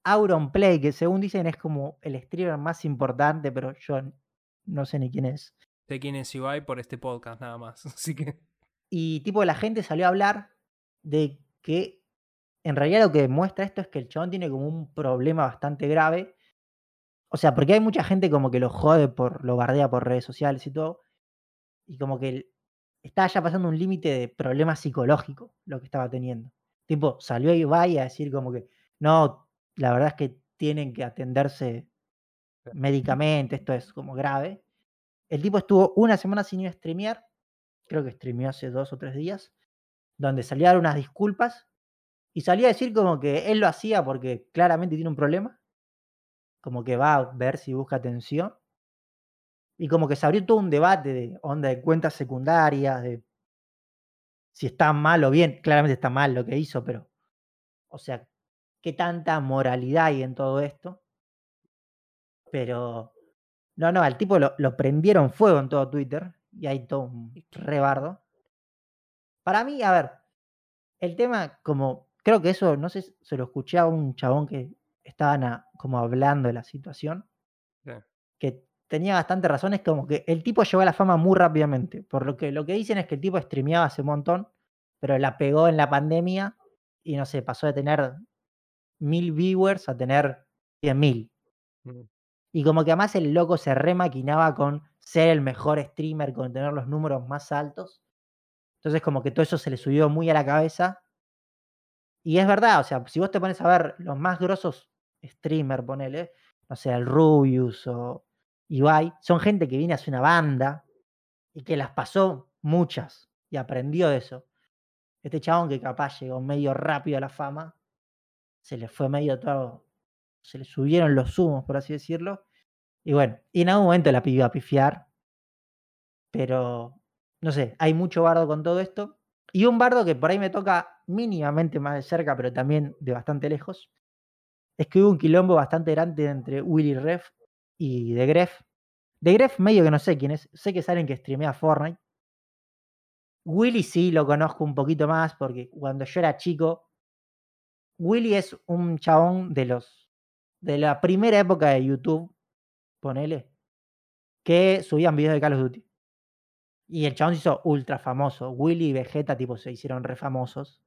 Auronplay, que según dicen es como el streamer más importante, pero yo no sé ni quién es. Sé quién es Ibai por este podcast nada más. Así que. Y tipo, la gente salió a hablar de que en realidad lo que demuestra esto es que el chabón tiene como un problema bastante grave. O sea, porque hay mucha gente como que lo jode por, lo bardea por redes sociales y todo. Y como que él estaba ya pasando un límite de problema psicológico lo que estaba teniendo. Tipo, salió Ibai a decir como que, no, la verdad es que tienen que atenderse médicamente, esto es como grave. El tipo estuvo una semana sin ir a streamear, creo que streameó hace dos o tres días, donde salía a dar unas disculpas y salía a decir como que él lo hacía porque claramente tiene un problema, como que va a ver si busca atención. Y como que se abrió todo un debate de onda de cuentas secundarias, de si está mal o bien. Claramente está mal lo que hizo, pero, o sea, qué tanta moralidad hay en todo esto. Pero, no, no, al tipo lo, lo prendieron fuego en todo Twitter y hay todo un rebardo. Para mí, a ver, el tema, como creo que eso, no sé, se lo escuché a un chabón que estaban a- como hablando de la situación, Sí. que tenía bastante razón, es como que el tipo llegó a la fama muy rápidamente. Por lo que lo que dicen es que el tipo streameaba hace un montón, pero la pegó en la pandemia y no sé, pasó de tener mil viewers a tener 100.000. Mm. Y como que además el loco se remaquinaba con ser el mejor streamer, con tener los números más altos. Entonces como que todo eso se le subió muy a la cabeza. Y es verdad, o sea, si vos te pones a ver los más grosos streamer, ponele, no sé, el Rubius o Ibai, son gente que viene a hacer una banda y que las pasó muchas y aprendió eso. Este chabón que capaz llegó medio rápido a la fama, se le fue medio todo, se le subieron los humos, por así decirlo, Y bueno, y en algún momento la piba a pifiar. Pero, no sé, hay mucho bardo con todo esto. Y un bardo que por ahí me toca mínimamente más de cerca, pero también de bastante lejos. Es que hubo un quilombo bastante grande entre Willy Ref y The Gref. The Gref medio que no sé quién es. Sé que salen que streamea Fortnite. Willy sí lo conozco un poquito más porque cuando yo era chico, Willy es un chabón de los de la primera época de YouTube, ponele, que subían videos de Call of Duty. Y el chabón se hizo ultra famoso. Willy y Vegeta, tipo, se hicieron re famosos.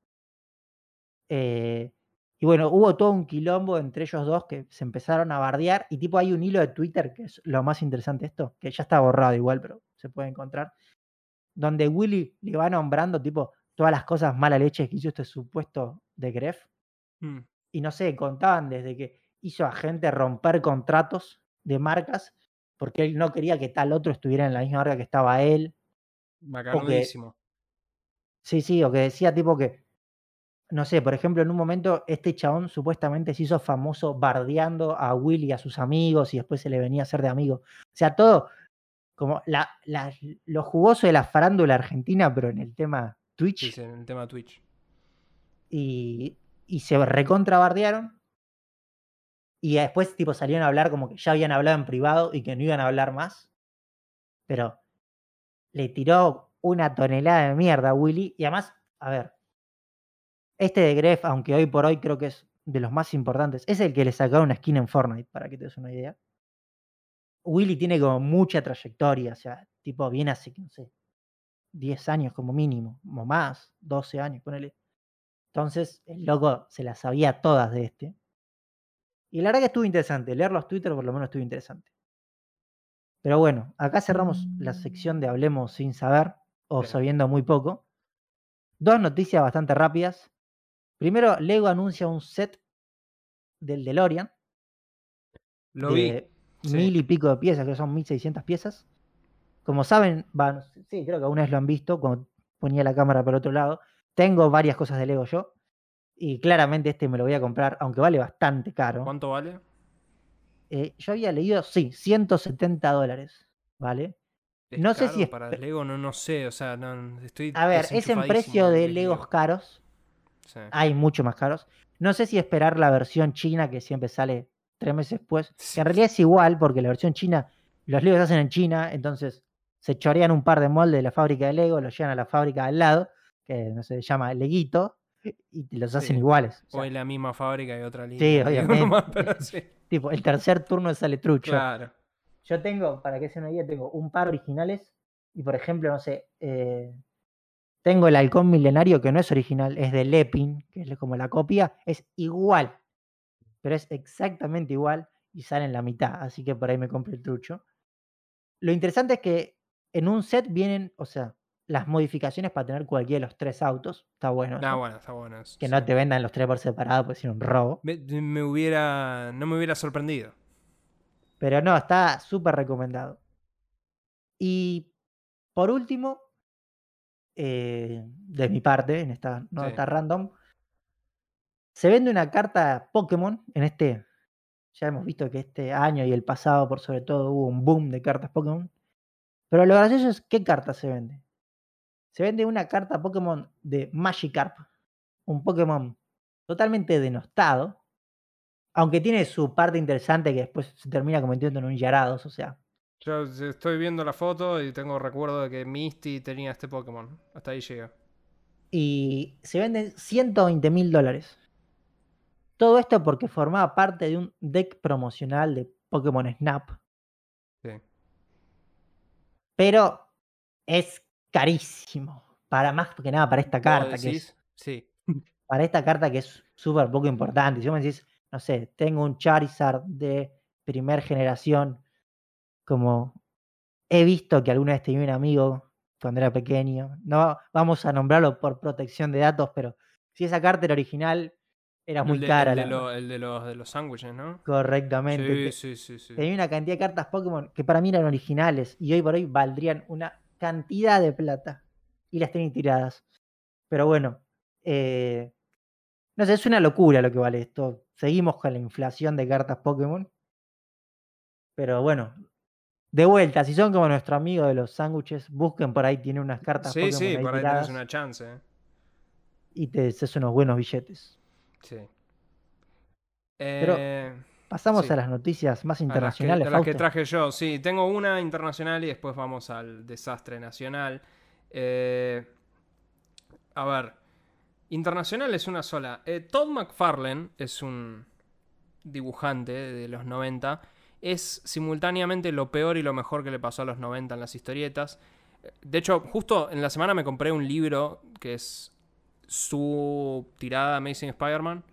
Eh, y bueno, hubo todo un quilombo entre ellos dos que se empezaron a bardear. Y tipo, hay un hilo de Twitter, que es lo más interesante de esto, que ya está borrado igual, pero se puede encontrar. Donde Willy le va nombrando, tipo, todas las cosas mala leche que hizo este supuesto de Gref. Mm, Y no sé, contaban desde que hizo a gente romper contratos de marcas porque él no quería que tal otro estuviera en la misma marca que estaba él. Macanudísimo. Sí, sí, o que decía tipo que, no sé, por ejemplo, en un momento este chabón supuestamente se hizo famoso bardeando a Willy y a sus amigos y después se le venía a hacer de amigo. O sea, todo como la, la- lo jugoso de la farándula argentina, pero en el tema Twitch. Sí, en el tema Twitch. Y, y se recontra bardearon. Y después tipo salieron a hablar como que ya habían hablado en privado y que no iban a hablar más. Pero le tiró una tonelada de mierda a Willy. Y además, a ver, este de Gref, aunque hoy por hoy creo que es de los más importantes, es el que le sacaron una skin en Fortnite, para que te des una idea. Willy tiene como mucha trayectoria, o sea, tipo viene hace, no sé, 10 años como mínimo, o más, 12 años, ponele. Entonces, el loco se las sabía todas de este. Y la verdad que estuvo interesante, leer los Twitter por lo menos estuvo interesante. Pero bueno, acá cerramos la sección de Hablemos sin saber o Bien. sabiendo muy poco. Dos noticias bastante rápidas. Primero, Lego anuncia un set del DeLorean Lo vi. de sí. mil y pico de piezas, que son 1600 piezas. Como saben, sí, creo que alguna vez lo han visto cuando ponía la cámara por otro lado. Tengo varias cosas de Lego yo. Y claramente este me lo voy a comprar, aunque vale bastante caro. ¿Cuánto vale? Eh, yo había leído, sí, 170 dólares, ¿vale? ¿Es No sé si es para Lego, no, no sé, o sea, no, estoy A ver, es en precio de Legos Lego. caros. Sí. Hay mucho más caros. No sé si esperar la versión china que siempre sale tres meses después. Que en realidad es igual porque la versión china, los Legos se hacen en China, entonces se chorean un par de moldes de la fábrica de Lego, los llevan a la fábrica al lado, que no sé, se llama Leguito, y los hacen Sí. iguales. O O sea, en la misma fábrica y otra línea. Sí, obviamente. pero sí. tipo, el tercer turno sale trucho. Claro. Yo tengo, para que se una idea, tengo un par originales y por ejemplo, no sé, eh, tengo el halcón milenario que no es original, es de Lepin, que es como la copia, es igual, pero es exactamente igual y sale en la mitad, así que por ahí me compré el trucho. Lo interesante es que en un set vienen, o sea, las modificaciones para tener cualquiera de los tres autos, está bueno. Eso, bueno, está bueno eso. que sí. no te vendan los tres por separado, pues ser un robo. Me, me hubiera. No me hubiera sorprendido. Pero no, está súper recomendado. Y por último, eh, de mi parte, en esta nota random, se vende una carta Pokémon en este. Ya hemos visto que este año y el pasado, por sobre todo, hubo un boom de cartas Pokémon. Pero lo gracioso es qué carta se vende. Se vende una carta Pokémon de Magikarp, un Pokémon totalmente denostado, aunque tiene su parte interesante que después se termina convirtiendo en un Yarados, o sea, Yo estoy viendo la foto y tengo recuerdo de que Misty tenía este Pokémon. Hasta ahí llega. y se venden 120 mil dólares. Todo esto porque formaba parte de un deck promocional de Pokémon Snap, Sí. pero es carísimo. Para más que nada para esta ¿Vos carta, que decís? es, Sí. para esta carta que es súper poco importante. Si vos me decís, no sé, tengo un Charizard de primer generación, como he visto que alguna vez tenía un amigo cuando era pequeño. No vamos a nombrarlo por protección de datos, pero si esa carta era original, era muy el de, cara. el de la lo- verdad. el de los, de los sándwiches, ¿no? Correctamente. Sí, sí, sí, sí. Tenía una cantidad de cartas Pokémon que para mí eran originales y hoy por hoy valdrían una cantidad de plata. Y las tenía tiradas. Pero bueno, eh, no sé, es una locura lo que vale esto. Seguimos con la inflación de cartas Pokémon. Pero bueno, de vuelta, si son como nuestro amigo de los sándwiches, busquen por ahí, tiene unas cartas Sí, Pokémon sí, por ahí tiradas una chance. ¿eh? y te haces unos buenos billetes. Sí. Pero Eh, Pasamos sí. a las noticias más a las que, internacionales, a las que traje yo, sí. Tengo una internacional y después vamos al desastre nacional. Eh, a ver, internacional es una sola. Todd McFarlane es un dibujante de los 90. Es simultáneamente lo peor y lo mejor que le pasó a los 90 en las historietas. De hecho, justo en la semana me compré un libro que es su tirada Amazing Spider-Man.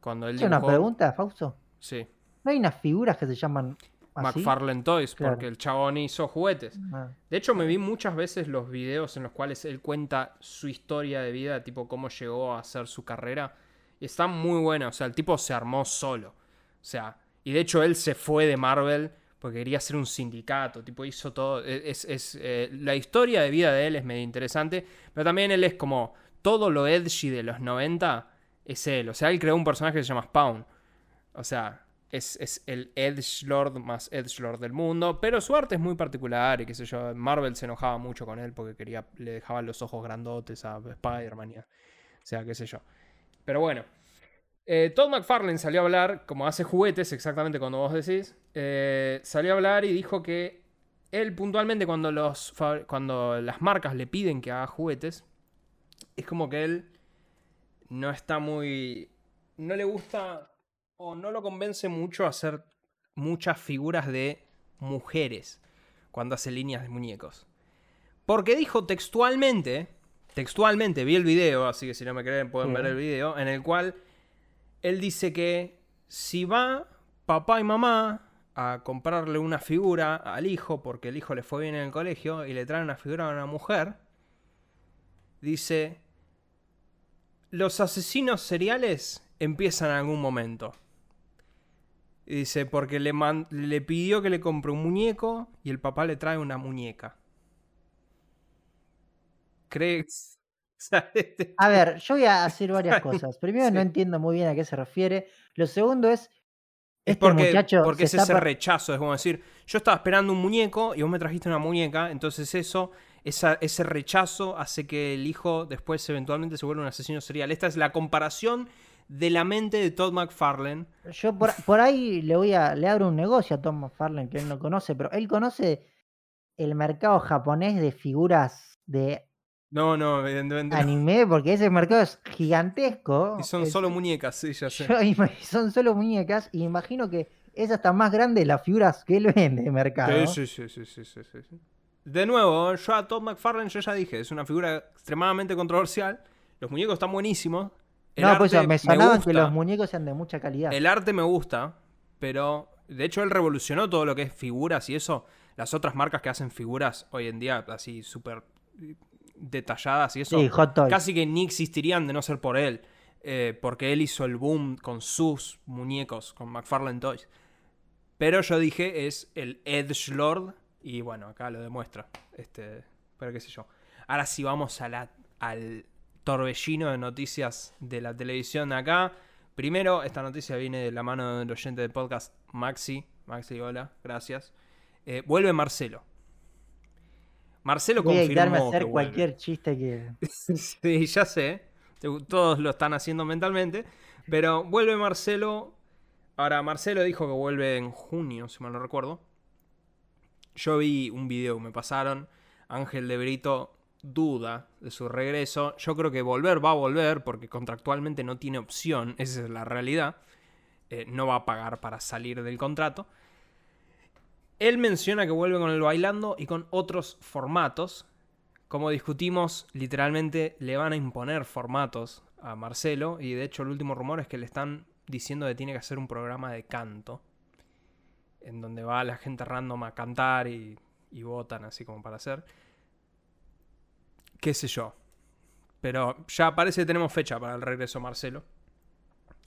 Cuando él ¿Es una dibujó- pregunta, Fausto? Sí. ¿No hay unas figuras que se llaman así? McFarlane Toys, Claro. porque el chabón hizo juguetes. Ah, De hecho, me vi muchas veces los videos en los cuales él cuenta su historia de vida, tipo cómo llegó a hacer su carrera. Y está muy buena, o sea, el tipo se armó solo. O sea, y de hecho él se fue de Marvel porque quería hacer un sindicato, tipo hizo todo. e, Es, es, eh, la historia de vida de él es medio interesante, pero también él es como todo lo edgy de los 90 es él. O sea, él creó un personaje que se llama Spawn. O sea, es, es el Edgelord más Edgelord del mundo. Pero su arte es muy particular y qué sé yo. Marvel se enojaba mucho con él porque quería, le dejaban los ojos grandotes a Spider-Man. O sea, qué sé yo. Pero bueno. Eh, Todd McFarlane salió a hablar, como hace juguetes, exactamente cuando vos decís. eh, salió a hablar y dijo que él puntualmente cuando, los, cuando las marcas le piden que haga juguetes, es como que él no está muy... No le gusta o no lo convence mucho hacer muchas figuras de mujeres cuando hace líneas de muñecos. Porque dijo textualmente, textualmente, vi el video, así que si no me creen pueden ver el video, en el cual él dice que si va papá y mamá a comprarle una figura al hijo, porque el hijo le fue bien en el colegio, y le traen una figura de una mujer, dice, los asesinos seriales empiezan en algún momento. Dice, porque le pidió que le compre un muñeco y el papá le trae una muñeca. ¿Crees? Sea, este- A ver, yo voy a hacer varias cosas. Primero, no entiendo muy bien a qué se refiere. Lo segundo es, Es este porque, muchacho porque es está ese rechazo, es como decir, yo estaba esperando un muñeco y vos me trajiste una muñeca, entonces eso, esa- ese rechazo hace que el hijo después eventualmente se vuelva un asesino serial. Esta es la comparación de la mente de Todd McFarlane. Yo por, por ahí le voy a le abro un negocio a Tom McFarlane que él no conoce, pero él conoce el mercado japonés de figuras de No, no, evidentemente no. anime, porque ese mercado es gigantesco. Y son Es- solo muñecas, sí, ya sé. yo son solo muñecas y imagino que es hasta más grande de las figuras que él vende de mercado. Sí, sí, sí, sí, sí, sí, sí. De nuevo, yo a Todd McFarlane yo ya dije, es una figura extremadamente controversial. Los muñecos están buenísimos. El no, pues arte me sonaban que los muñecos sean de mucha calidad. El arte me gusta, pero de hecho él revolucionó todo lo que es figuras y eso. Las otras marcas que hacen figuras hoy en día así súper detalladas y eso, sí, casi que ni existirían de no ser por él. eh, porque él hizo el boom con sus muñecos, con McFarlane Toys. Pero yo dije, es el Edgelord. Y bueno, acá lo demuestra. Este, pero qué sé yo. Ahora sí vamos a la, al torbellino de noticias de la televisión acá. Primero, esta noticia viene de la mano del oyente del podcast Maxi. Maxi, hola, gracias. Eh, vuelve Marcelo. Marcelo Voy a evitarme a confirmó hacer que vuelve. cualquier chiste que. Sí, ya sé. Todos lo están haciendo mentalmente. Pero vuelve Marcelo. Ahora, Marcelo dijo que vuelve en junio, si mal no recuerdo. Yo vi un video que me pasaron. Ángel de Brito duda de su regreso. Yo creo que volver va a volver porque contractualmente no tiene opción. Esa es la realidad. Eh, no va a pagar para salir del contrato. Él menciona que vuelve con el bailando y con otros formatos. Como discutimos, literalmente le van a imponer formatos a Marcelo. Y de hecho, el último rumor es que le están diciendo que tiene que hacer un programa de canto. En donde va la gente random a cantar y, votan así como para hacer. Qué sé yo. Pero ya parece que tenemos fecha para el regreso Marcelo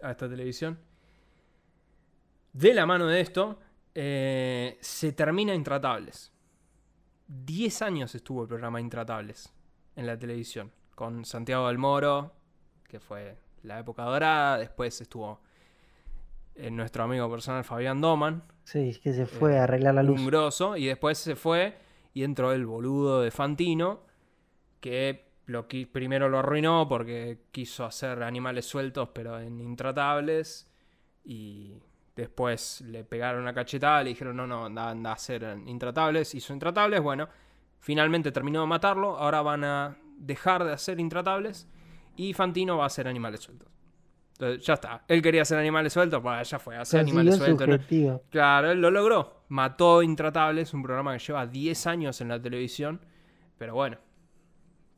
a esta televisión. De la mano de esto, eh, se termina Intratables. 10 años estuvo el programa Intratables en la televisión. Con Santiago del Moro, que fue la época dorada. Después estuvo eh, nuestro amigo personal Fabián Doman. Sí, que se fue a arreglar la luz. Un grosso. Y después se fue y entró el boludo de Fantino, que lo qui- primero lo arruinó porque quiso hacer animales sueltos, pero en intratables. Y después le pegaron una cachetada, le dijeron, no, no, anda, anda a hacer intratables. Hizo intratables, bueno, finalmente terminó de matarlo. Ahora van a dejar de hacer intratables y Fantino va a hacer animales sueltos. Entonces, ya está. Él quería hacer animales sueltos, pues ya fue, hacer Consiguió animales su sueltos. Claro, él lo logró. Mató Intratables, un programa que lleva 10 años en la televisión. Pero bueno,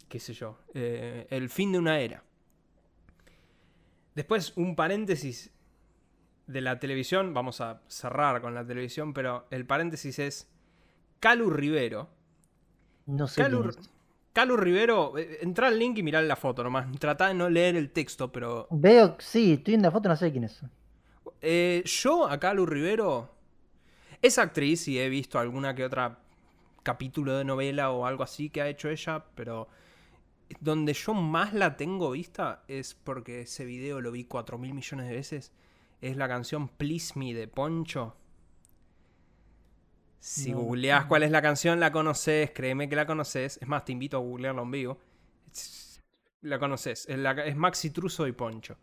qué sé yo. eh, el fin de una era. Después, un paréntesis de la televisión. Vamos a cerrar con la televisión, pero el paréntesis es Calu Rivero. No sé. Calu. Calu Rivero, eh, entra al link y mirá la foto nomás. Trata de no leer el texto, pero Veo, sí, estoy en la foto, no sé quién es. Eh, yo a Calu Rivero es actriz y he visto alguna que otra capítulo de novela o algo así que ha hecho ella, pero donde yo más la tengo vista es porque ese video lo vi 4 mil millones de veces. Es la canción Please Me de Poncho. Si No. googleás cuál es la canción, la conoces, créeme que la conoces. Es más, te invito a googlearla en vivo. La conoces. Es, la- es Maxi Truso y Poncho.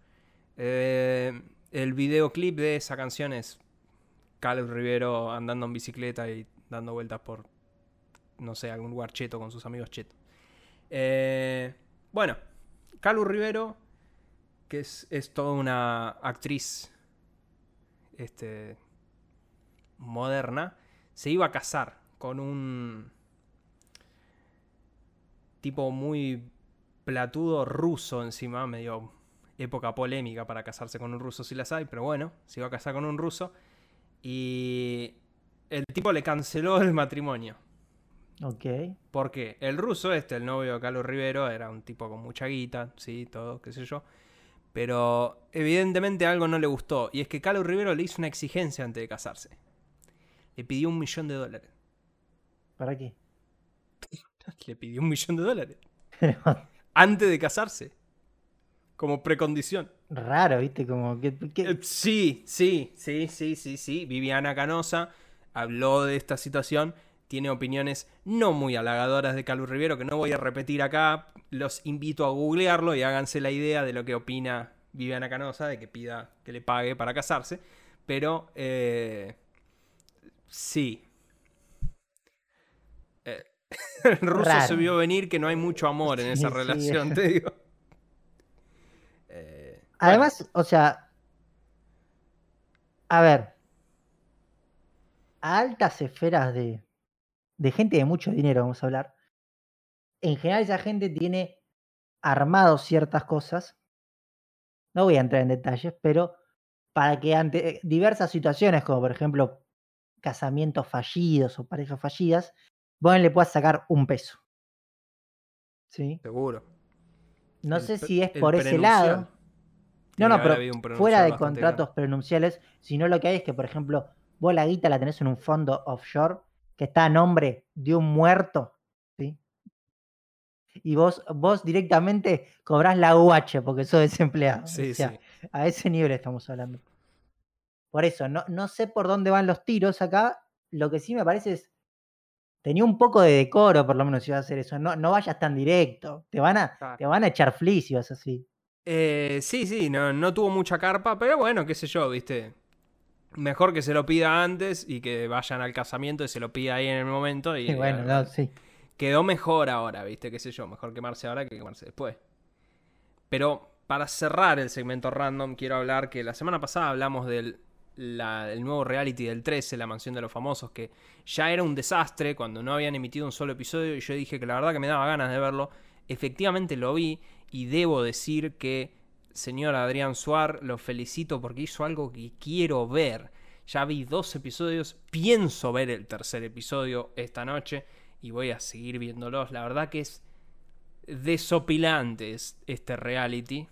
Eh, el videoclip de esa canción es Carlos Rivero andando en bicicleta y dando vueltas por, no sé, algún lugar cheto con sus amigos chetos. Eh, bueno, Calu Rivero, que es, es toda una actriz este, moderna, se iba a casar con un tipo muy platudo ruso encima, medio época polémica para casarse con un ruso si las hay, pero bueno, se iba a casar con un ruso y el tipo le canceló el matrimonio. Ok. Porque el ruso este, el novio de Carlos Rivero, era un tipo con mucha guita, sí, todo, qué sé yo. Pero evidentemente algo no le gustó. Y es que Carlos Rivero le hizo una exigencia antes de casarse. Le pidió un millón de dólares. ¿Para qué? Le pidió un millón de dólares. Antes de casarse. Como precondición. Raro, ¿viste? Como que. que- Eh, Sí, sí, sí, sí, sí, sí. Viviana Canosa habló de esta situación. Tiene opiniones no muy halagadoras de Calu Rivero, que no voy a repetir acá. Los invito a googlearlo y háganse la idea de lo que opina Viviana Canosa, de que pida que le pague para casarse. Pero, eh, sí. Eh, el ruso Raro. se vio venir que no hay mucho amor en esa sí. relación, te digo. Eh, Además, o sea. A ver. A altas esferas de, de gente de mucho dinero, vamos a hablar. En general, esa gente tiene armado ciertas cosas. No voy a entrar en detalles, pero para que ante eh, diversas situaciones, como por ejemplo casamientos fallidos o parejas fallidas, vos le puedas sacar un peso. ¿Sí? Seguro. No El sé si es por ese lado. No, no, pero fuera de contratos grande. prenunciales, sino lo que hay es que, por ejemplo, vos la guita la tenés en un fondo offshore que está a nombre de un muerto, ¿sí? Y vos, vos directamente cobrás la UH porque sos desempleado. Sí, o sea, sí. a ese nivel estamos hablando. Por eso, no, no sé por dónde van los tiros acá. Lo que sí me parece es. Tenía un poco de decoro, por lo menos, si vas a hacer eso. No, no vayas tan directo. Te van a, Claro. te van a echar flis si vas así. Eh, sí, sí, no, no tuvo mucha carpa, pero bueno, qué sé yo, viste. Mejor que se lo pida antes y que vayan al casamiento y se lo pida ahí en el momento. Y bueno, no, sí. quedó mejor ahora, viste, qué sé yo. Mejor quemarse ahora que quemarse después. Pero para cerrar el segmento random, quiero hablar que la semana pasada hablamos del la- del nuevo reality del 13, La Mansión de los Famosos, que ya era un desastre cuando no habían emitido un solo episodio y yo dije que la verdad que me daba ganas de verlo. Efectivamente lo vi y debo decir que, señor Adrián Suar, lo felicito porque hizo algo que quiero ver. Ya vi dos episodios, pienso ver el tercer episodio esta noche y voy a seguir viéndolos. La verdad que es desopilante es- este reality.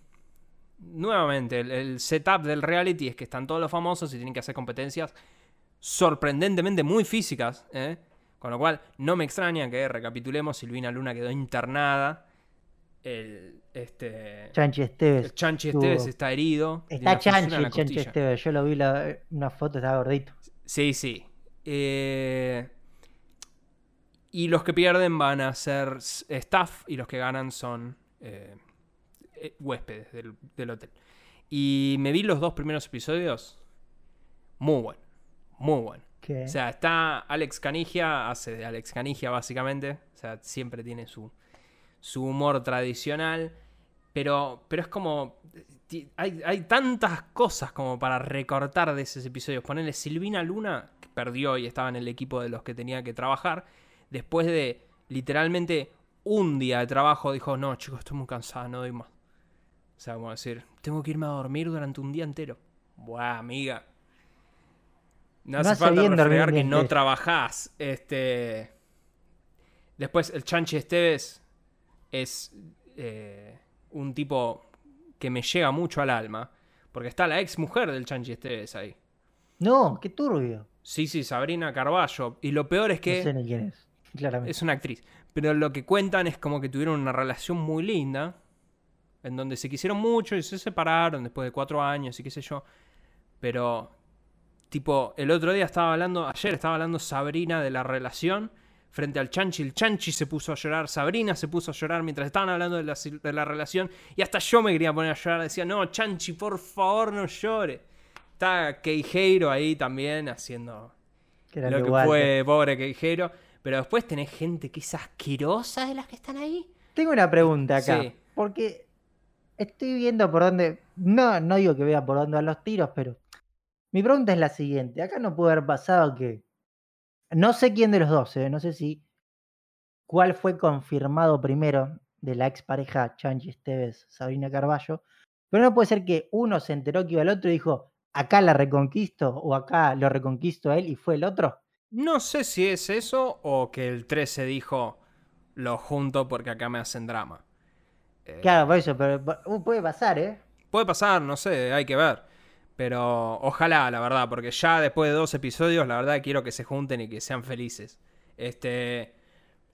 Nuevamente, el, el setup del reality es que están todos los famosos y tienen que hacer competencias sorprendentemente muy físicas. ¿eh? Con lo cual, no me extraña que, recapitulemos, Silvina Luna quedó internada El, este, Chanchi Esteves. el Chanchi Esteves está herido. Está Chanchi Chanchi costilla. Esteves. Yo lo vi la, una foto, estaba gordito. Sí, sí. Eh, y los que pierden van a ser staff y los que ganan son eh, eh, huéspedes del, del hotel. Y me vi los dos primeros episodios. Muy bueno. Muy bueno. Que O sea, está Alex Canigia, hace de Alex Canigia básicamente. O sea, siempre tiene su, su humor tradicional. Pero, pero es como. Hay, hay tantas cosas como para recortar de esos episodios. Ponerle Silvina Luna, que perdió y estaba en el equipo de los que tenía que trabajar. Después de literalmente un día de trabajo, dijo: No, chicos, estoy muy cansada, no doy más. O sea, como decir, tengo que irme a dormir durante un día entero. Buah, amiga. No No hace falta reflejar que no trabajás. Este. Después, el Chanchi Esteves es eh, un tipo que me llega mucho al alma. Porque está la ex mujer del Chanchi Esteves ahí. No, qué turbio. Sí, sí, Sabrina Carballo. Y lo peor es que No sé ni quién es. Claramente. es una actriz. Pero lo que cuentan es como que tuvieron una relación muy linda. En donde se quisieron mucho y se separaron después de cuatro años y qué sé yo. Pero, tipo, el otro día estaba hablando, ayer estaba hablando Sabrina de la relación frente al Chanchi. El Chanchi se puso a llorar, Sabrina se puso a llorar mientras estaban hablando de la, de la relación. Y hasta yo me quería poner a llorar. Decía, no, Chanchi, por favor, no llore. Está Queijeiro ahí también haciendo lo que Walter. fue pobre Queijeiro. Pero después tenés gente que es asquerosa de las que están ahí. Tengo una pregunta acá. Sí. Porque estoy viendo por dónde. No, no digo que vea por dónde van los tiros, pero. Mi pregunta es la siguiente. Acá no puede haber pasado que. No sé quién de los dos, ¿eh? no sé si. ¿Cuál fue confirmado primero de la expareja Chanchi Esteves, Sabrina Carballo? Pero no puede ser que uno se enteró que iba al otro y dijo, acá la reconquisto o acá lo reconquisto a él y fue el otro. No sé si es eso o que el 13 dijo lo junto porque acá me hacen drama. Eh, Claro, por eso, pero uh, puede pasar, ¿eh? Puede pasar, no sé, hay que ver. Pero ojalá, la verdad, porque ya después de dos episodios, la verdad quiero que se junten y que sean felices. Este.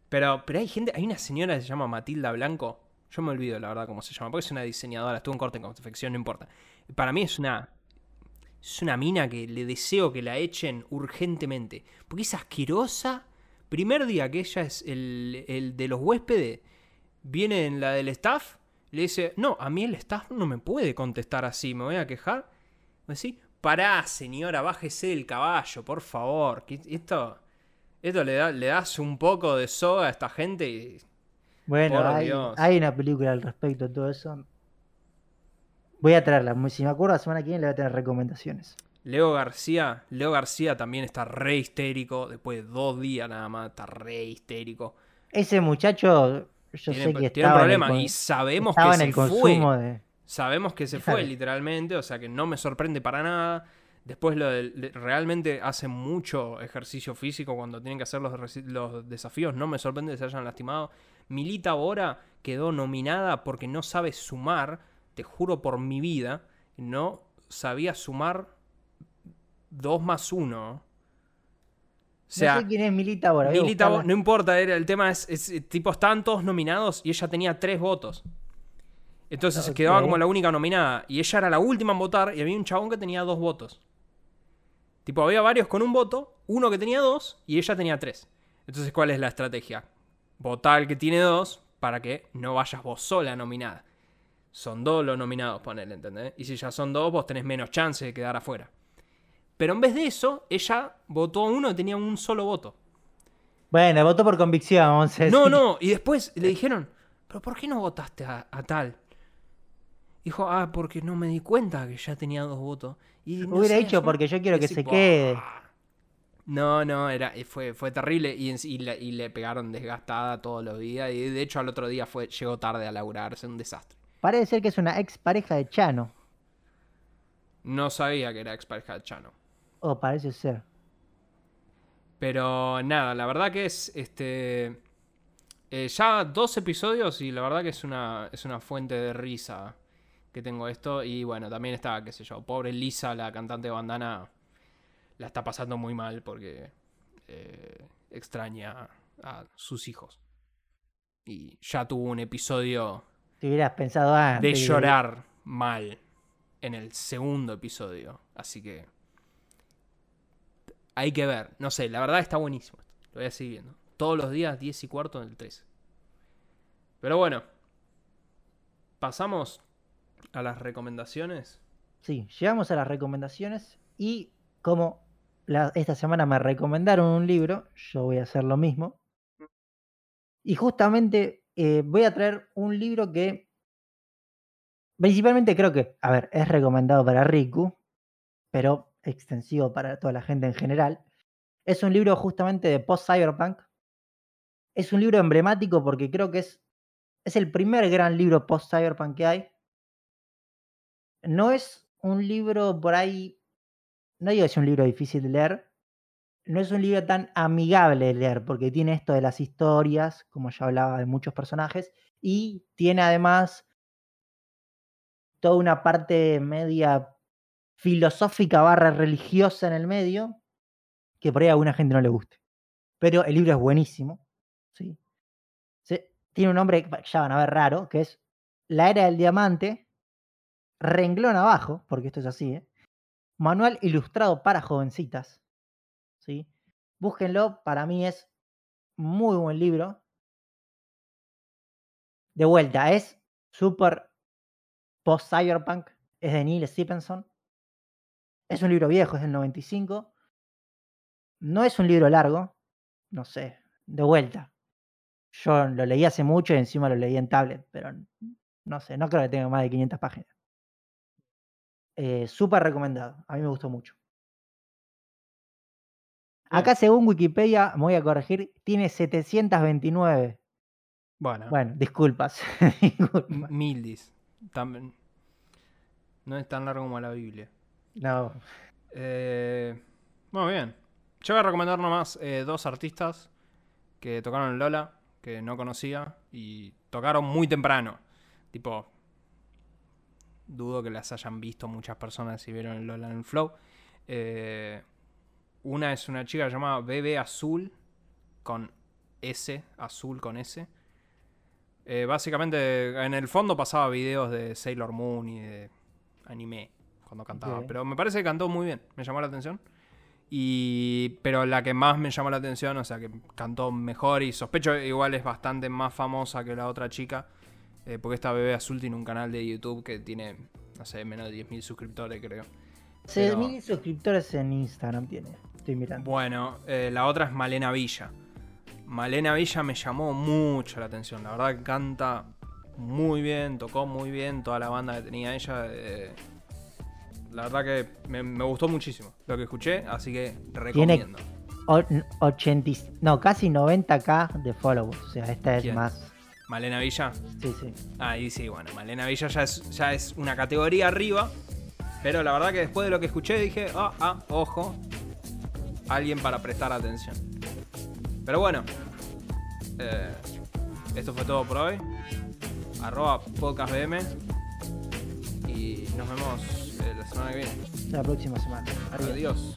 Pero, pero hay gente, hay una señora que se llama Matilda Blanco. Yo me olvido, la verdad, cómo se llama, porque es una diseñadora, estuvo en corte en confección, no importa. Para mí es una. Es una mina que le deseo que la echen urgentemente. Porque es asquerosa. Primer día que ella es el, el de los huéspedes, viene en la del staff, le dice, no, a mí el staff no me puede contestar así, me voy a quejar. Así, pará, señora, bájese del caballo, por favor. Esto, esto le, da, le das un poco de soga a esta gente y... Bueno, hay, hay una película al respecto de todo eso. Voy a traerla. Si me acuerdo, la semana que viene le voy a tener recomendaciones. Leo García, Leo García también está re histérico, después de dos días nada más, está re histérico. Ese muchacho, yo Tiene, sé que tiene un problema en el, y sabemos estaba que en se el fue. consumo de... Sabemos que se Déjale. fue literalmente, o sea que no me sorprende para nada. Después lo del- de- realmente hace mucho ejercicio físico cuando tienen que hacer los, los desafíos. No me sorprende que se hayan lastimado. Milita Bora quedó nominada porque no sabe sumar. Te juro por mi vida, no sabía sumar 2 más 1. O sea, no sé quién es Milita ahora. voy a Milita Bo- buscarla. no importa, el tema es, es, eh, tipo, estaban todos nominados y ella tenía tres votos. Entonces se quedaba como la única nominada. Y ella era la última en votar y había un chabón que tenía dos votos. Tipo, había varios con un voto, uno que tenía dos y ella tenía tres. Entonces, ¿cuál es la estrategia? Votar al que tiene dos para que no vayas vos sola nominada. Son dos los nominados, ponele, ¿entendés? Y si ya son dos, vos tenés menos chance de quedar afuera. Pero en vez de eso, ella votó a uno que tenía un solo voto. Bueno, votó por convicción, vamos a decir. No, no, y después le dijeron, ¿pero por qué no votaste a, a tal? Dijo, ah, porque no me di cuenta que ya tenía dos votos. Y no Hubiera sé, dicho porque yo quiero que se quede. No, no, era, fue, fue terrible y, y le, y le pegaron desgastada todos los días. Y de hecho al otro día fue, llegó tarde a laburarse, un desastre. Parece ser que es una ex pareja de Chano. No sabía que era expareja de Chano. O parece ser. Pero nada, la verdad que es este. eh, ya dos episodios y la verdad que es una, es una fuente de risa que tengo esto. Y bueno, también está, qué sé yo, pobre Lisa, la cantante de bandana, la está pasando muy mal porque eh, extraña a sus hijos. Y ya tuvo un episodio Te hubieras pensado antes. de llorar mal en el segundo episodio. Así que. Hay que ver. No sé, la verdad está buenísimo. Lo voy a seguir viendo. Todos los días, 10 y cuarto del 13. Pero bueno. Pasamos a las recomendaciones. Sí, llegamos a las recomendaciones y como esta semana me recomendaron un libro, yo voy a hacer lo mismo. Y justamente eh, voy a traer un libro que principalmente creo que, a ver, es recomendado para Riku, pero extensivo para toda la gente en general. Es un libro justamente de post-cyberpunk. Es un libro emblemático porque creo que es, es el primer gran libro post-cyberpunk que hay. No es un libro por ahí, no digo que es un libro difícil de leer, no es un libro tan amigable de leer porque tiene esto de las historias, como ya hablaba de muchos personajes, y tiene además toda una parte media filosófica barra religiosa en el medio, que por ahí a alguna gente no le guste. Pero el libro es buenísimo. ¿sí? Tiene un nombre que ya van a ver raro, que es La Era del Diamante, renglón abajo, porque esto es así, ¿eh? Manual ilustrado para jovencitas. ¿sí? Búsquenlo, para mí es muy buen libro. De vuelta, es súper post-cyberpunk, es de Neil Stephenson. Es un libro viejo, es del 95. No es un libro largo, no sé, de vuelta. Yo lo leí hace mucho y encima lo leí en tablet, pero no sé, no creo que tenga más de 500 páginas. Eh, Súper recomendado, a mí me gustó mucho. Acá, según Wikipedia, me voy a corregir, tiene 729. Bueno, Bueno, disculpas. disculpas. Mildis. También. No es tan largo como la Biblia. No, Eh, muy bien. Yo voy a recomendar nomás eh, dos artistas que tocaron en Lola, que no conocía, y tocaron muy temprano. Tipo, dudo que las hayan visto muchas personas si vieron el Lola en el Flow. Eh, una es una chica llamada Bebe Azul, con S, azul con S. Eh, básicamente, en el fondo pasaba videos de Sailor Moon y de anime cuando cantaba. Pero me parece que cantó muy bien, me llamó la atención. Y, pero la que más me llamó la atención, o sea, que cantó mejor y sospecho igual es bastante más famosa que la otra chica. Eh, porque esta bebé azul tiene un canal de YouTube que tiene, no sé, menos de 10.000 suscriptores, creo. 6.000 suscriptores en Instagram tiene. Estoy mirando. Bueno, eh, la otra es Malena Villa. Malena Villa me llamó mucho la atención. La verdad que canta muy bien, tocó muy bien toda la banda que tenía ella. eh, la verdad que me, me gustó muchísimo lo que escuché, así que recomiendo. O- 80, y- no, casi 90k de followers. O sea, esta es ¿Quién? más. Malena Villa. Sí, sí. Ahí sí, bueno, Malena Villa ya es, ya es una categoría arriba. Pero la verdad que después de lo que escuché dije, ah, ah, ojo. Alguien para prestar atención. Pero bueno. eh, esto fue todo por hoy. Arroba podcastbm. Y nos vemos eh, la semana que viene. La próxima semana. Adiós.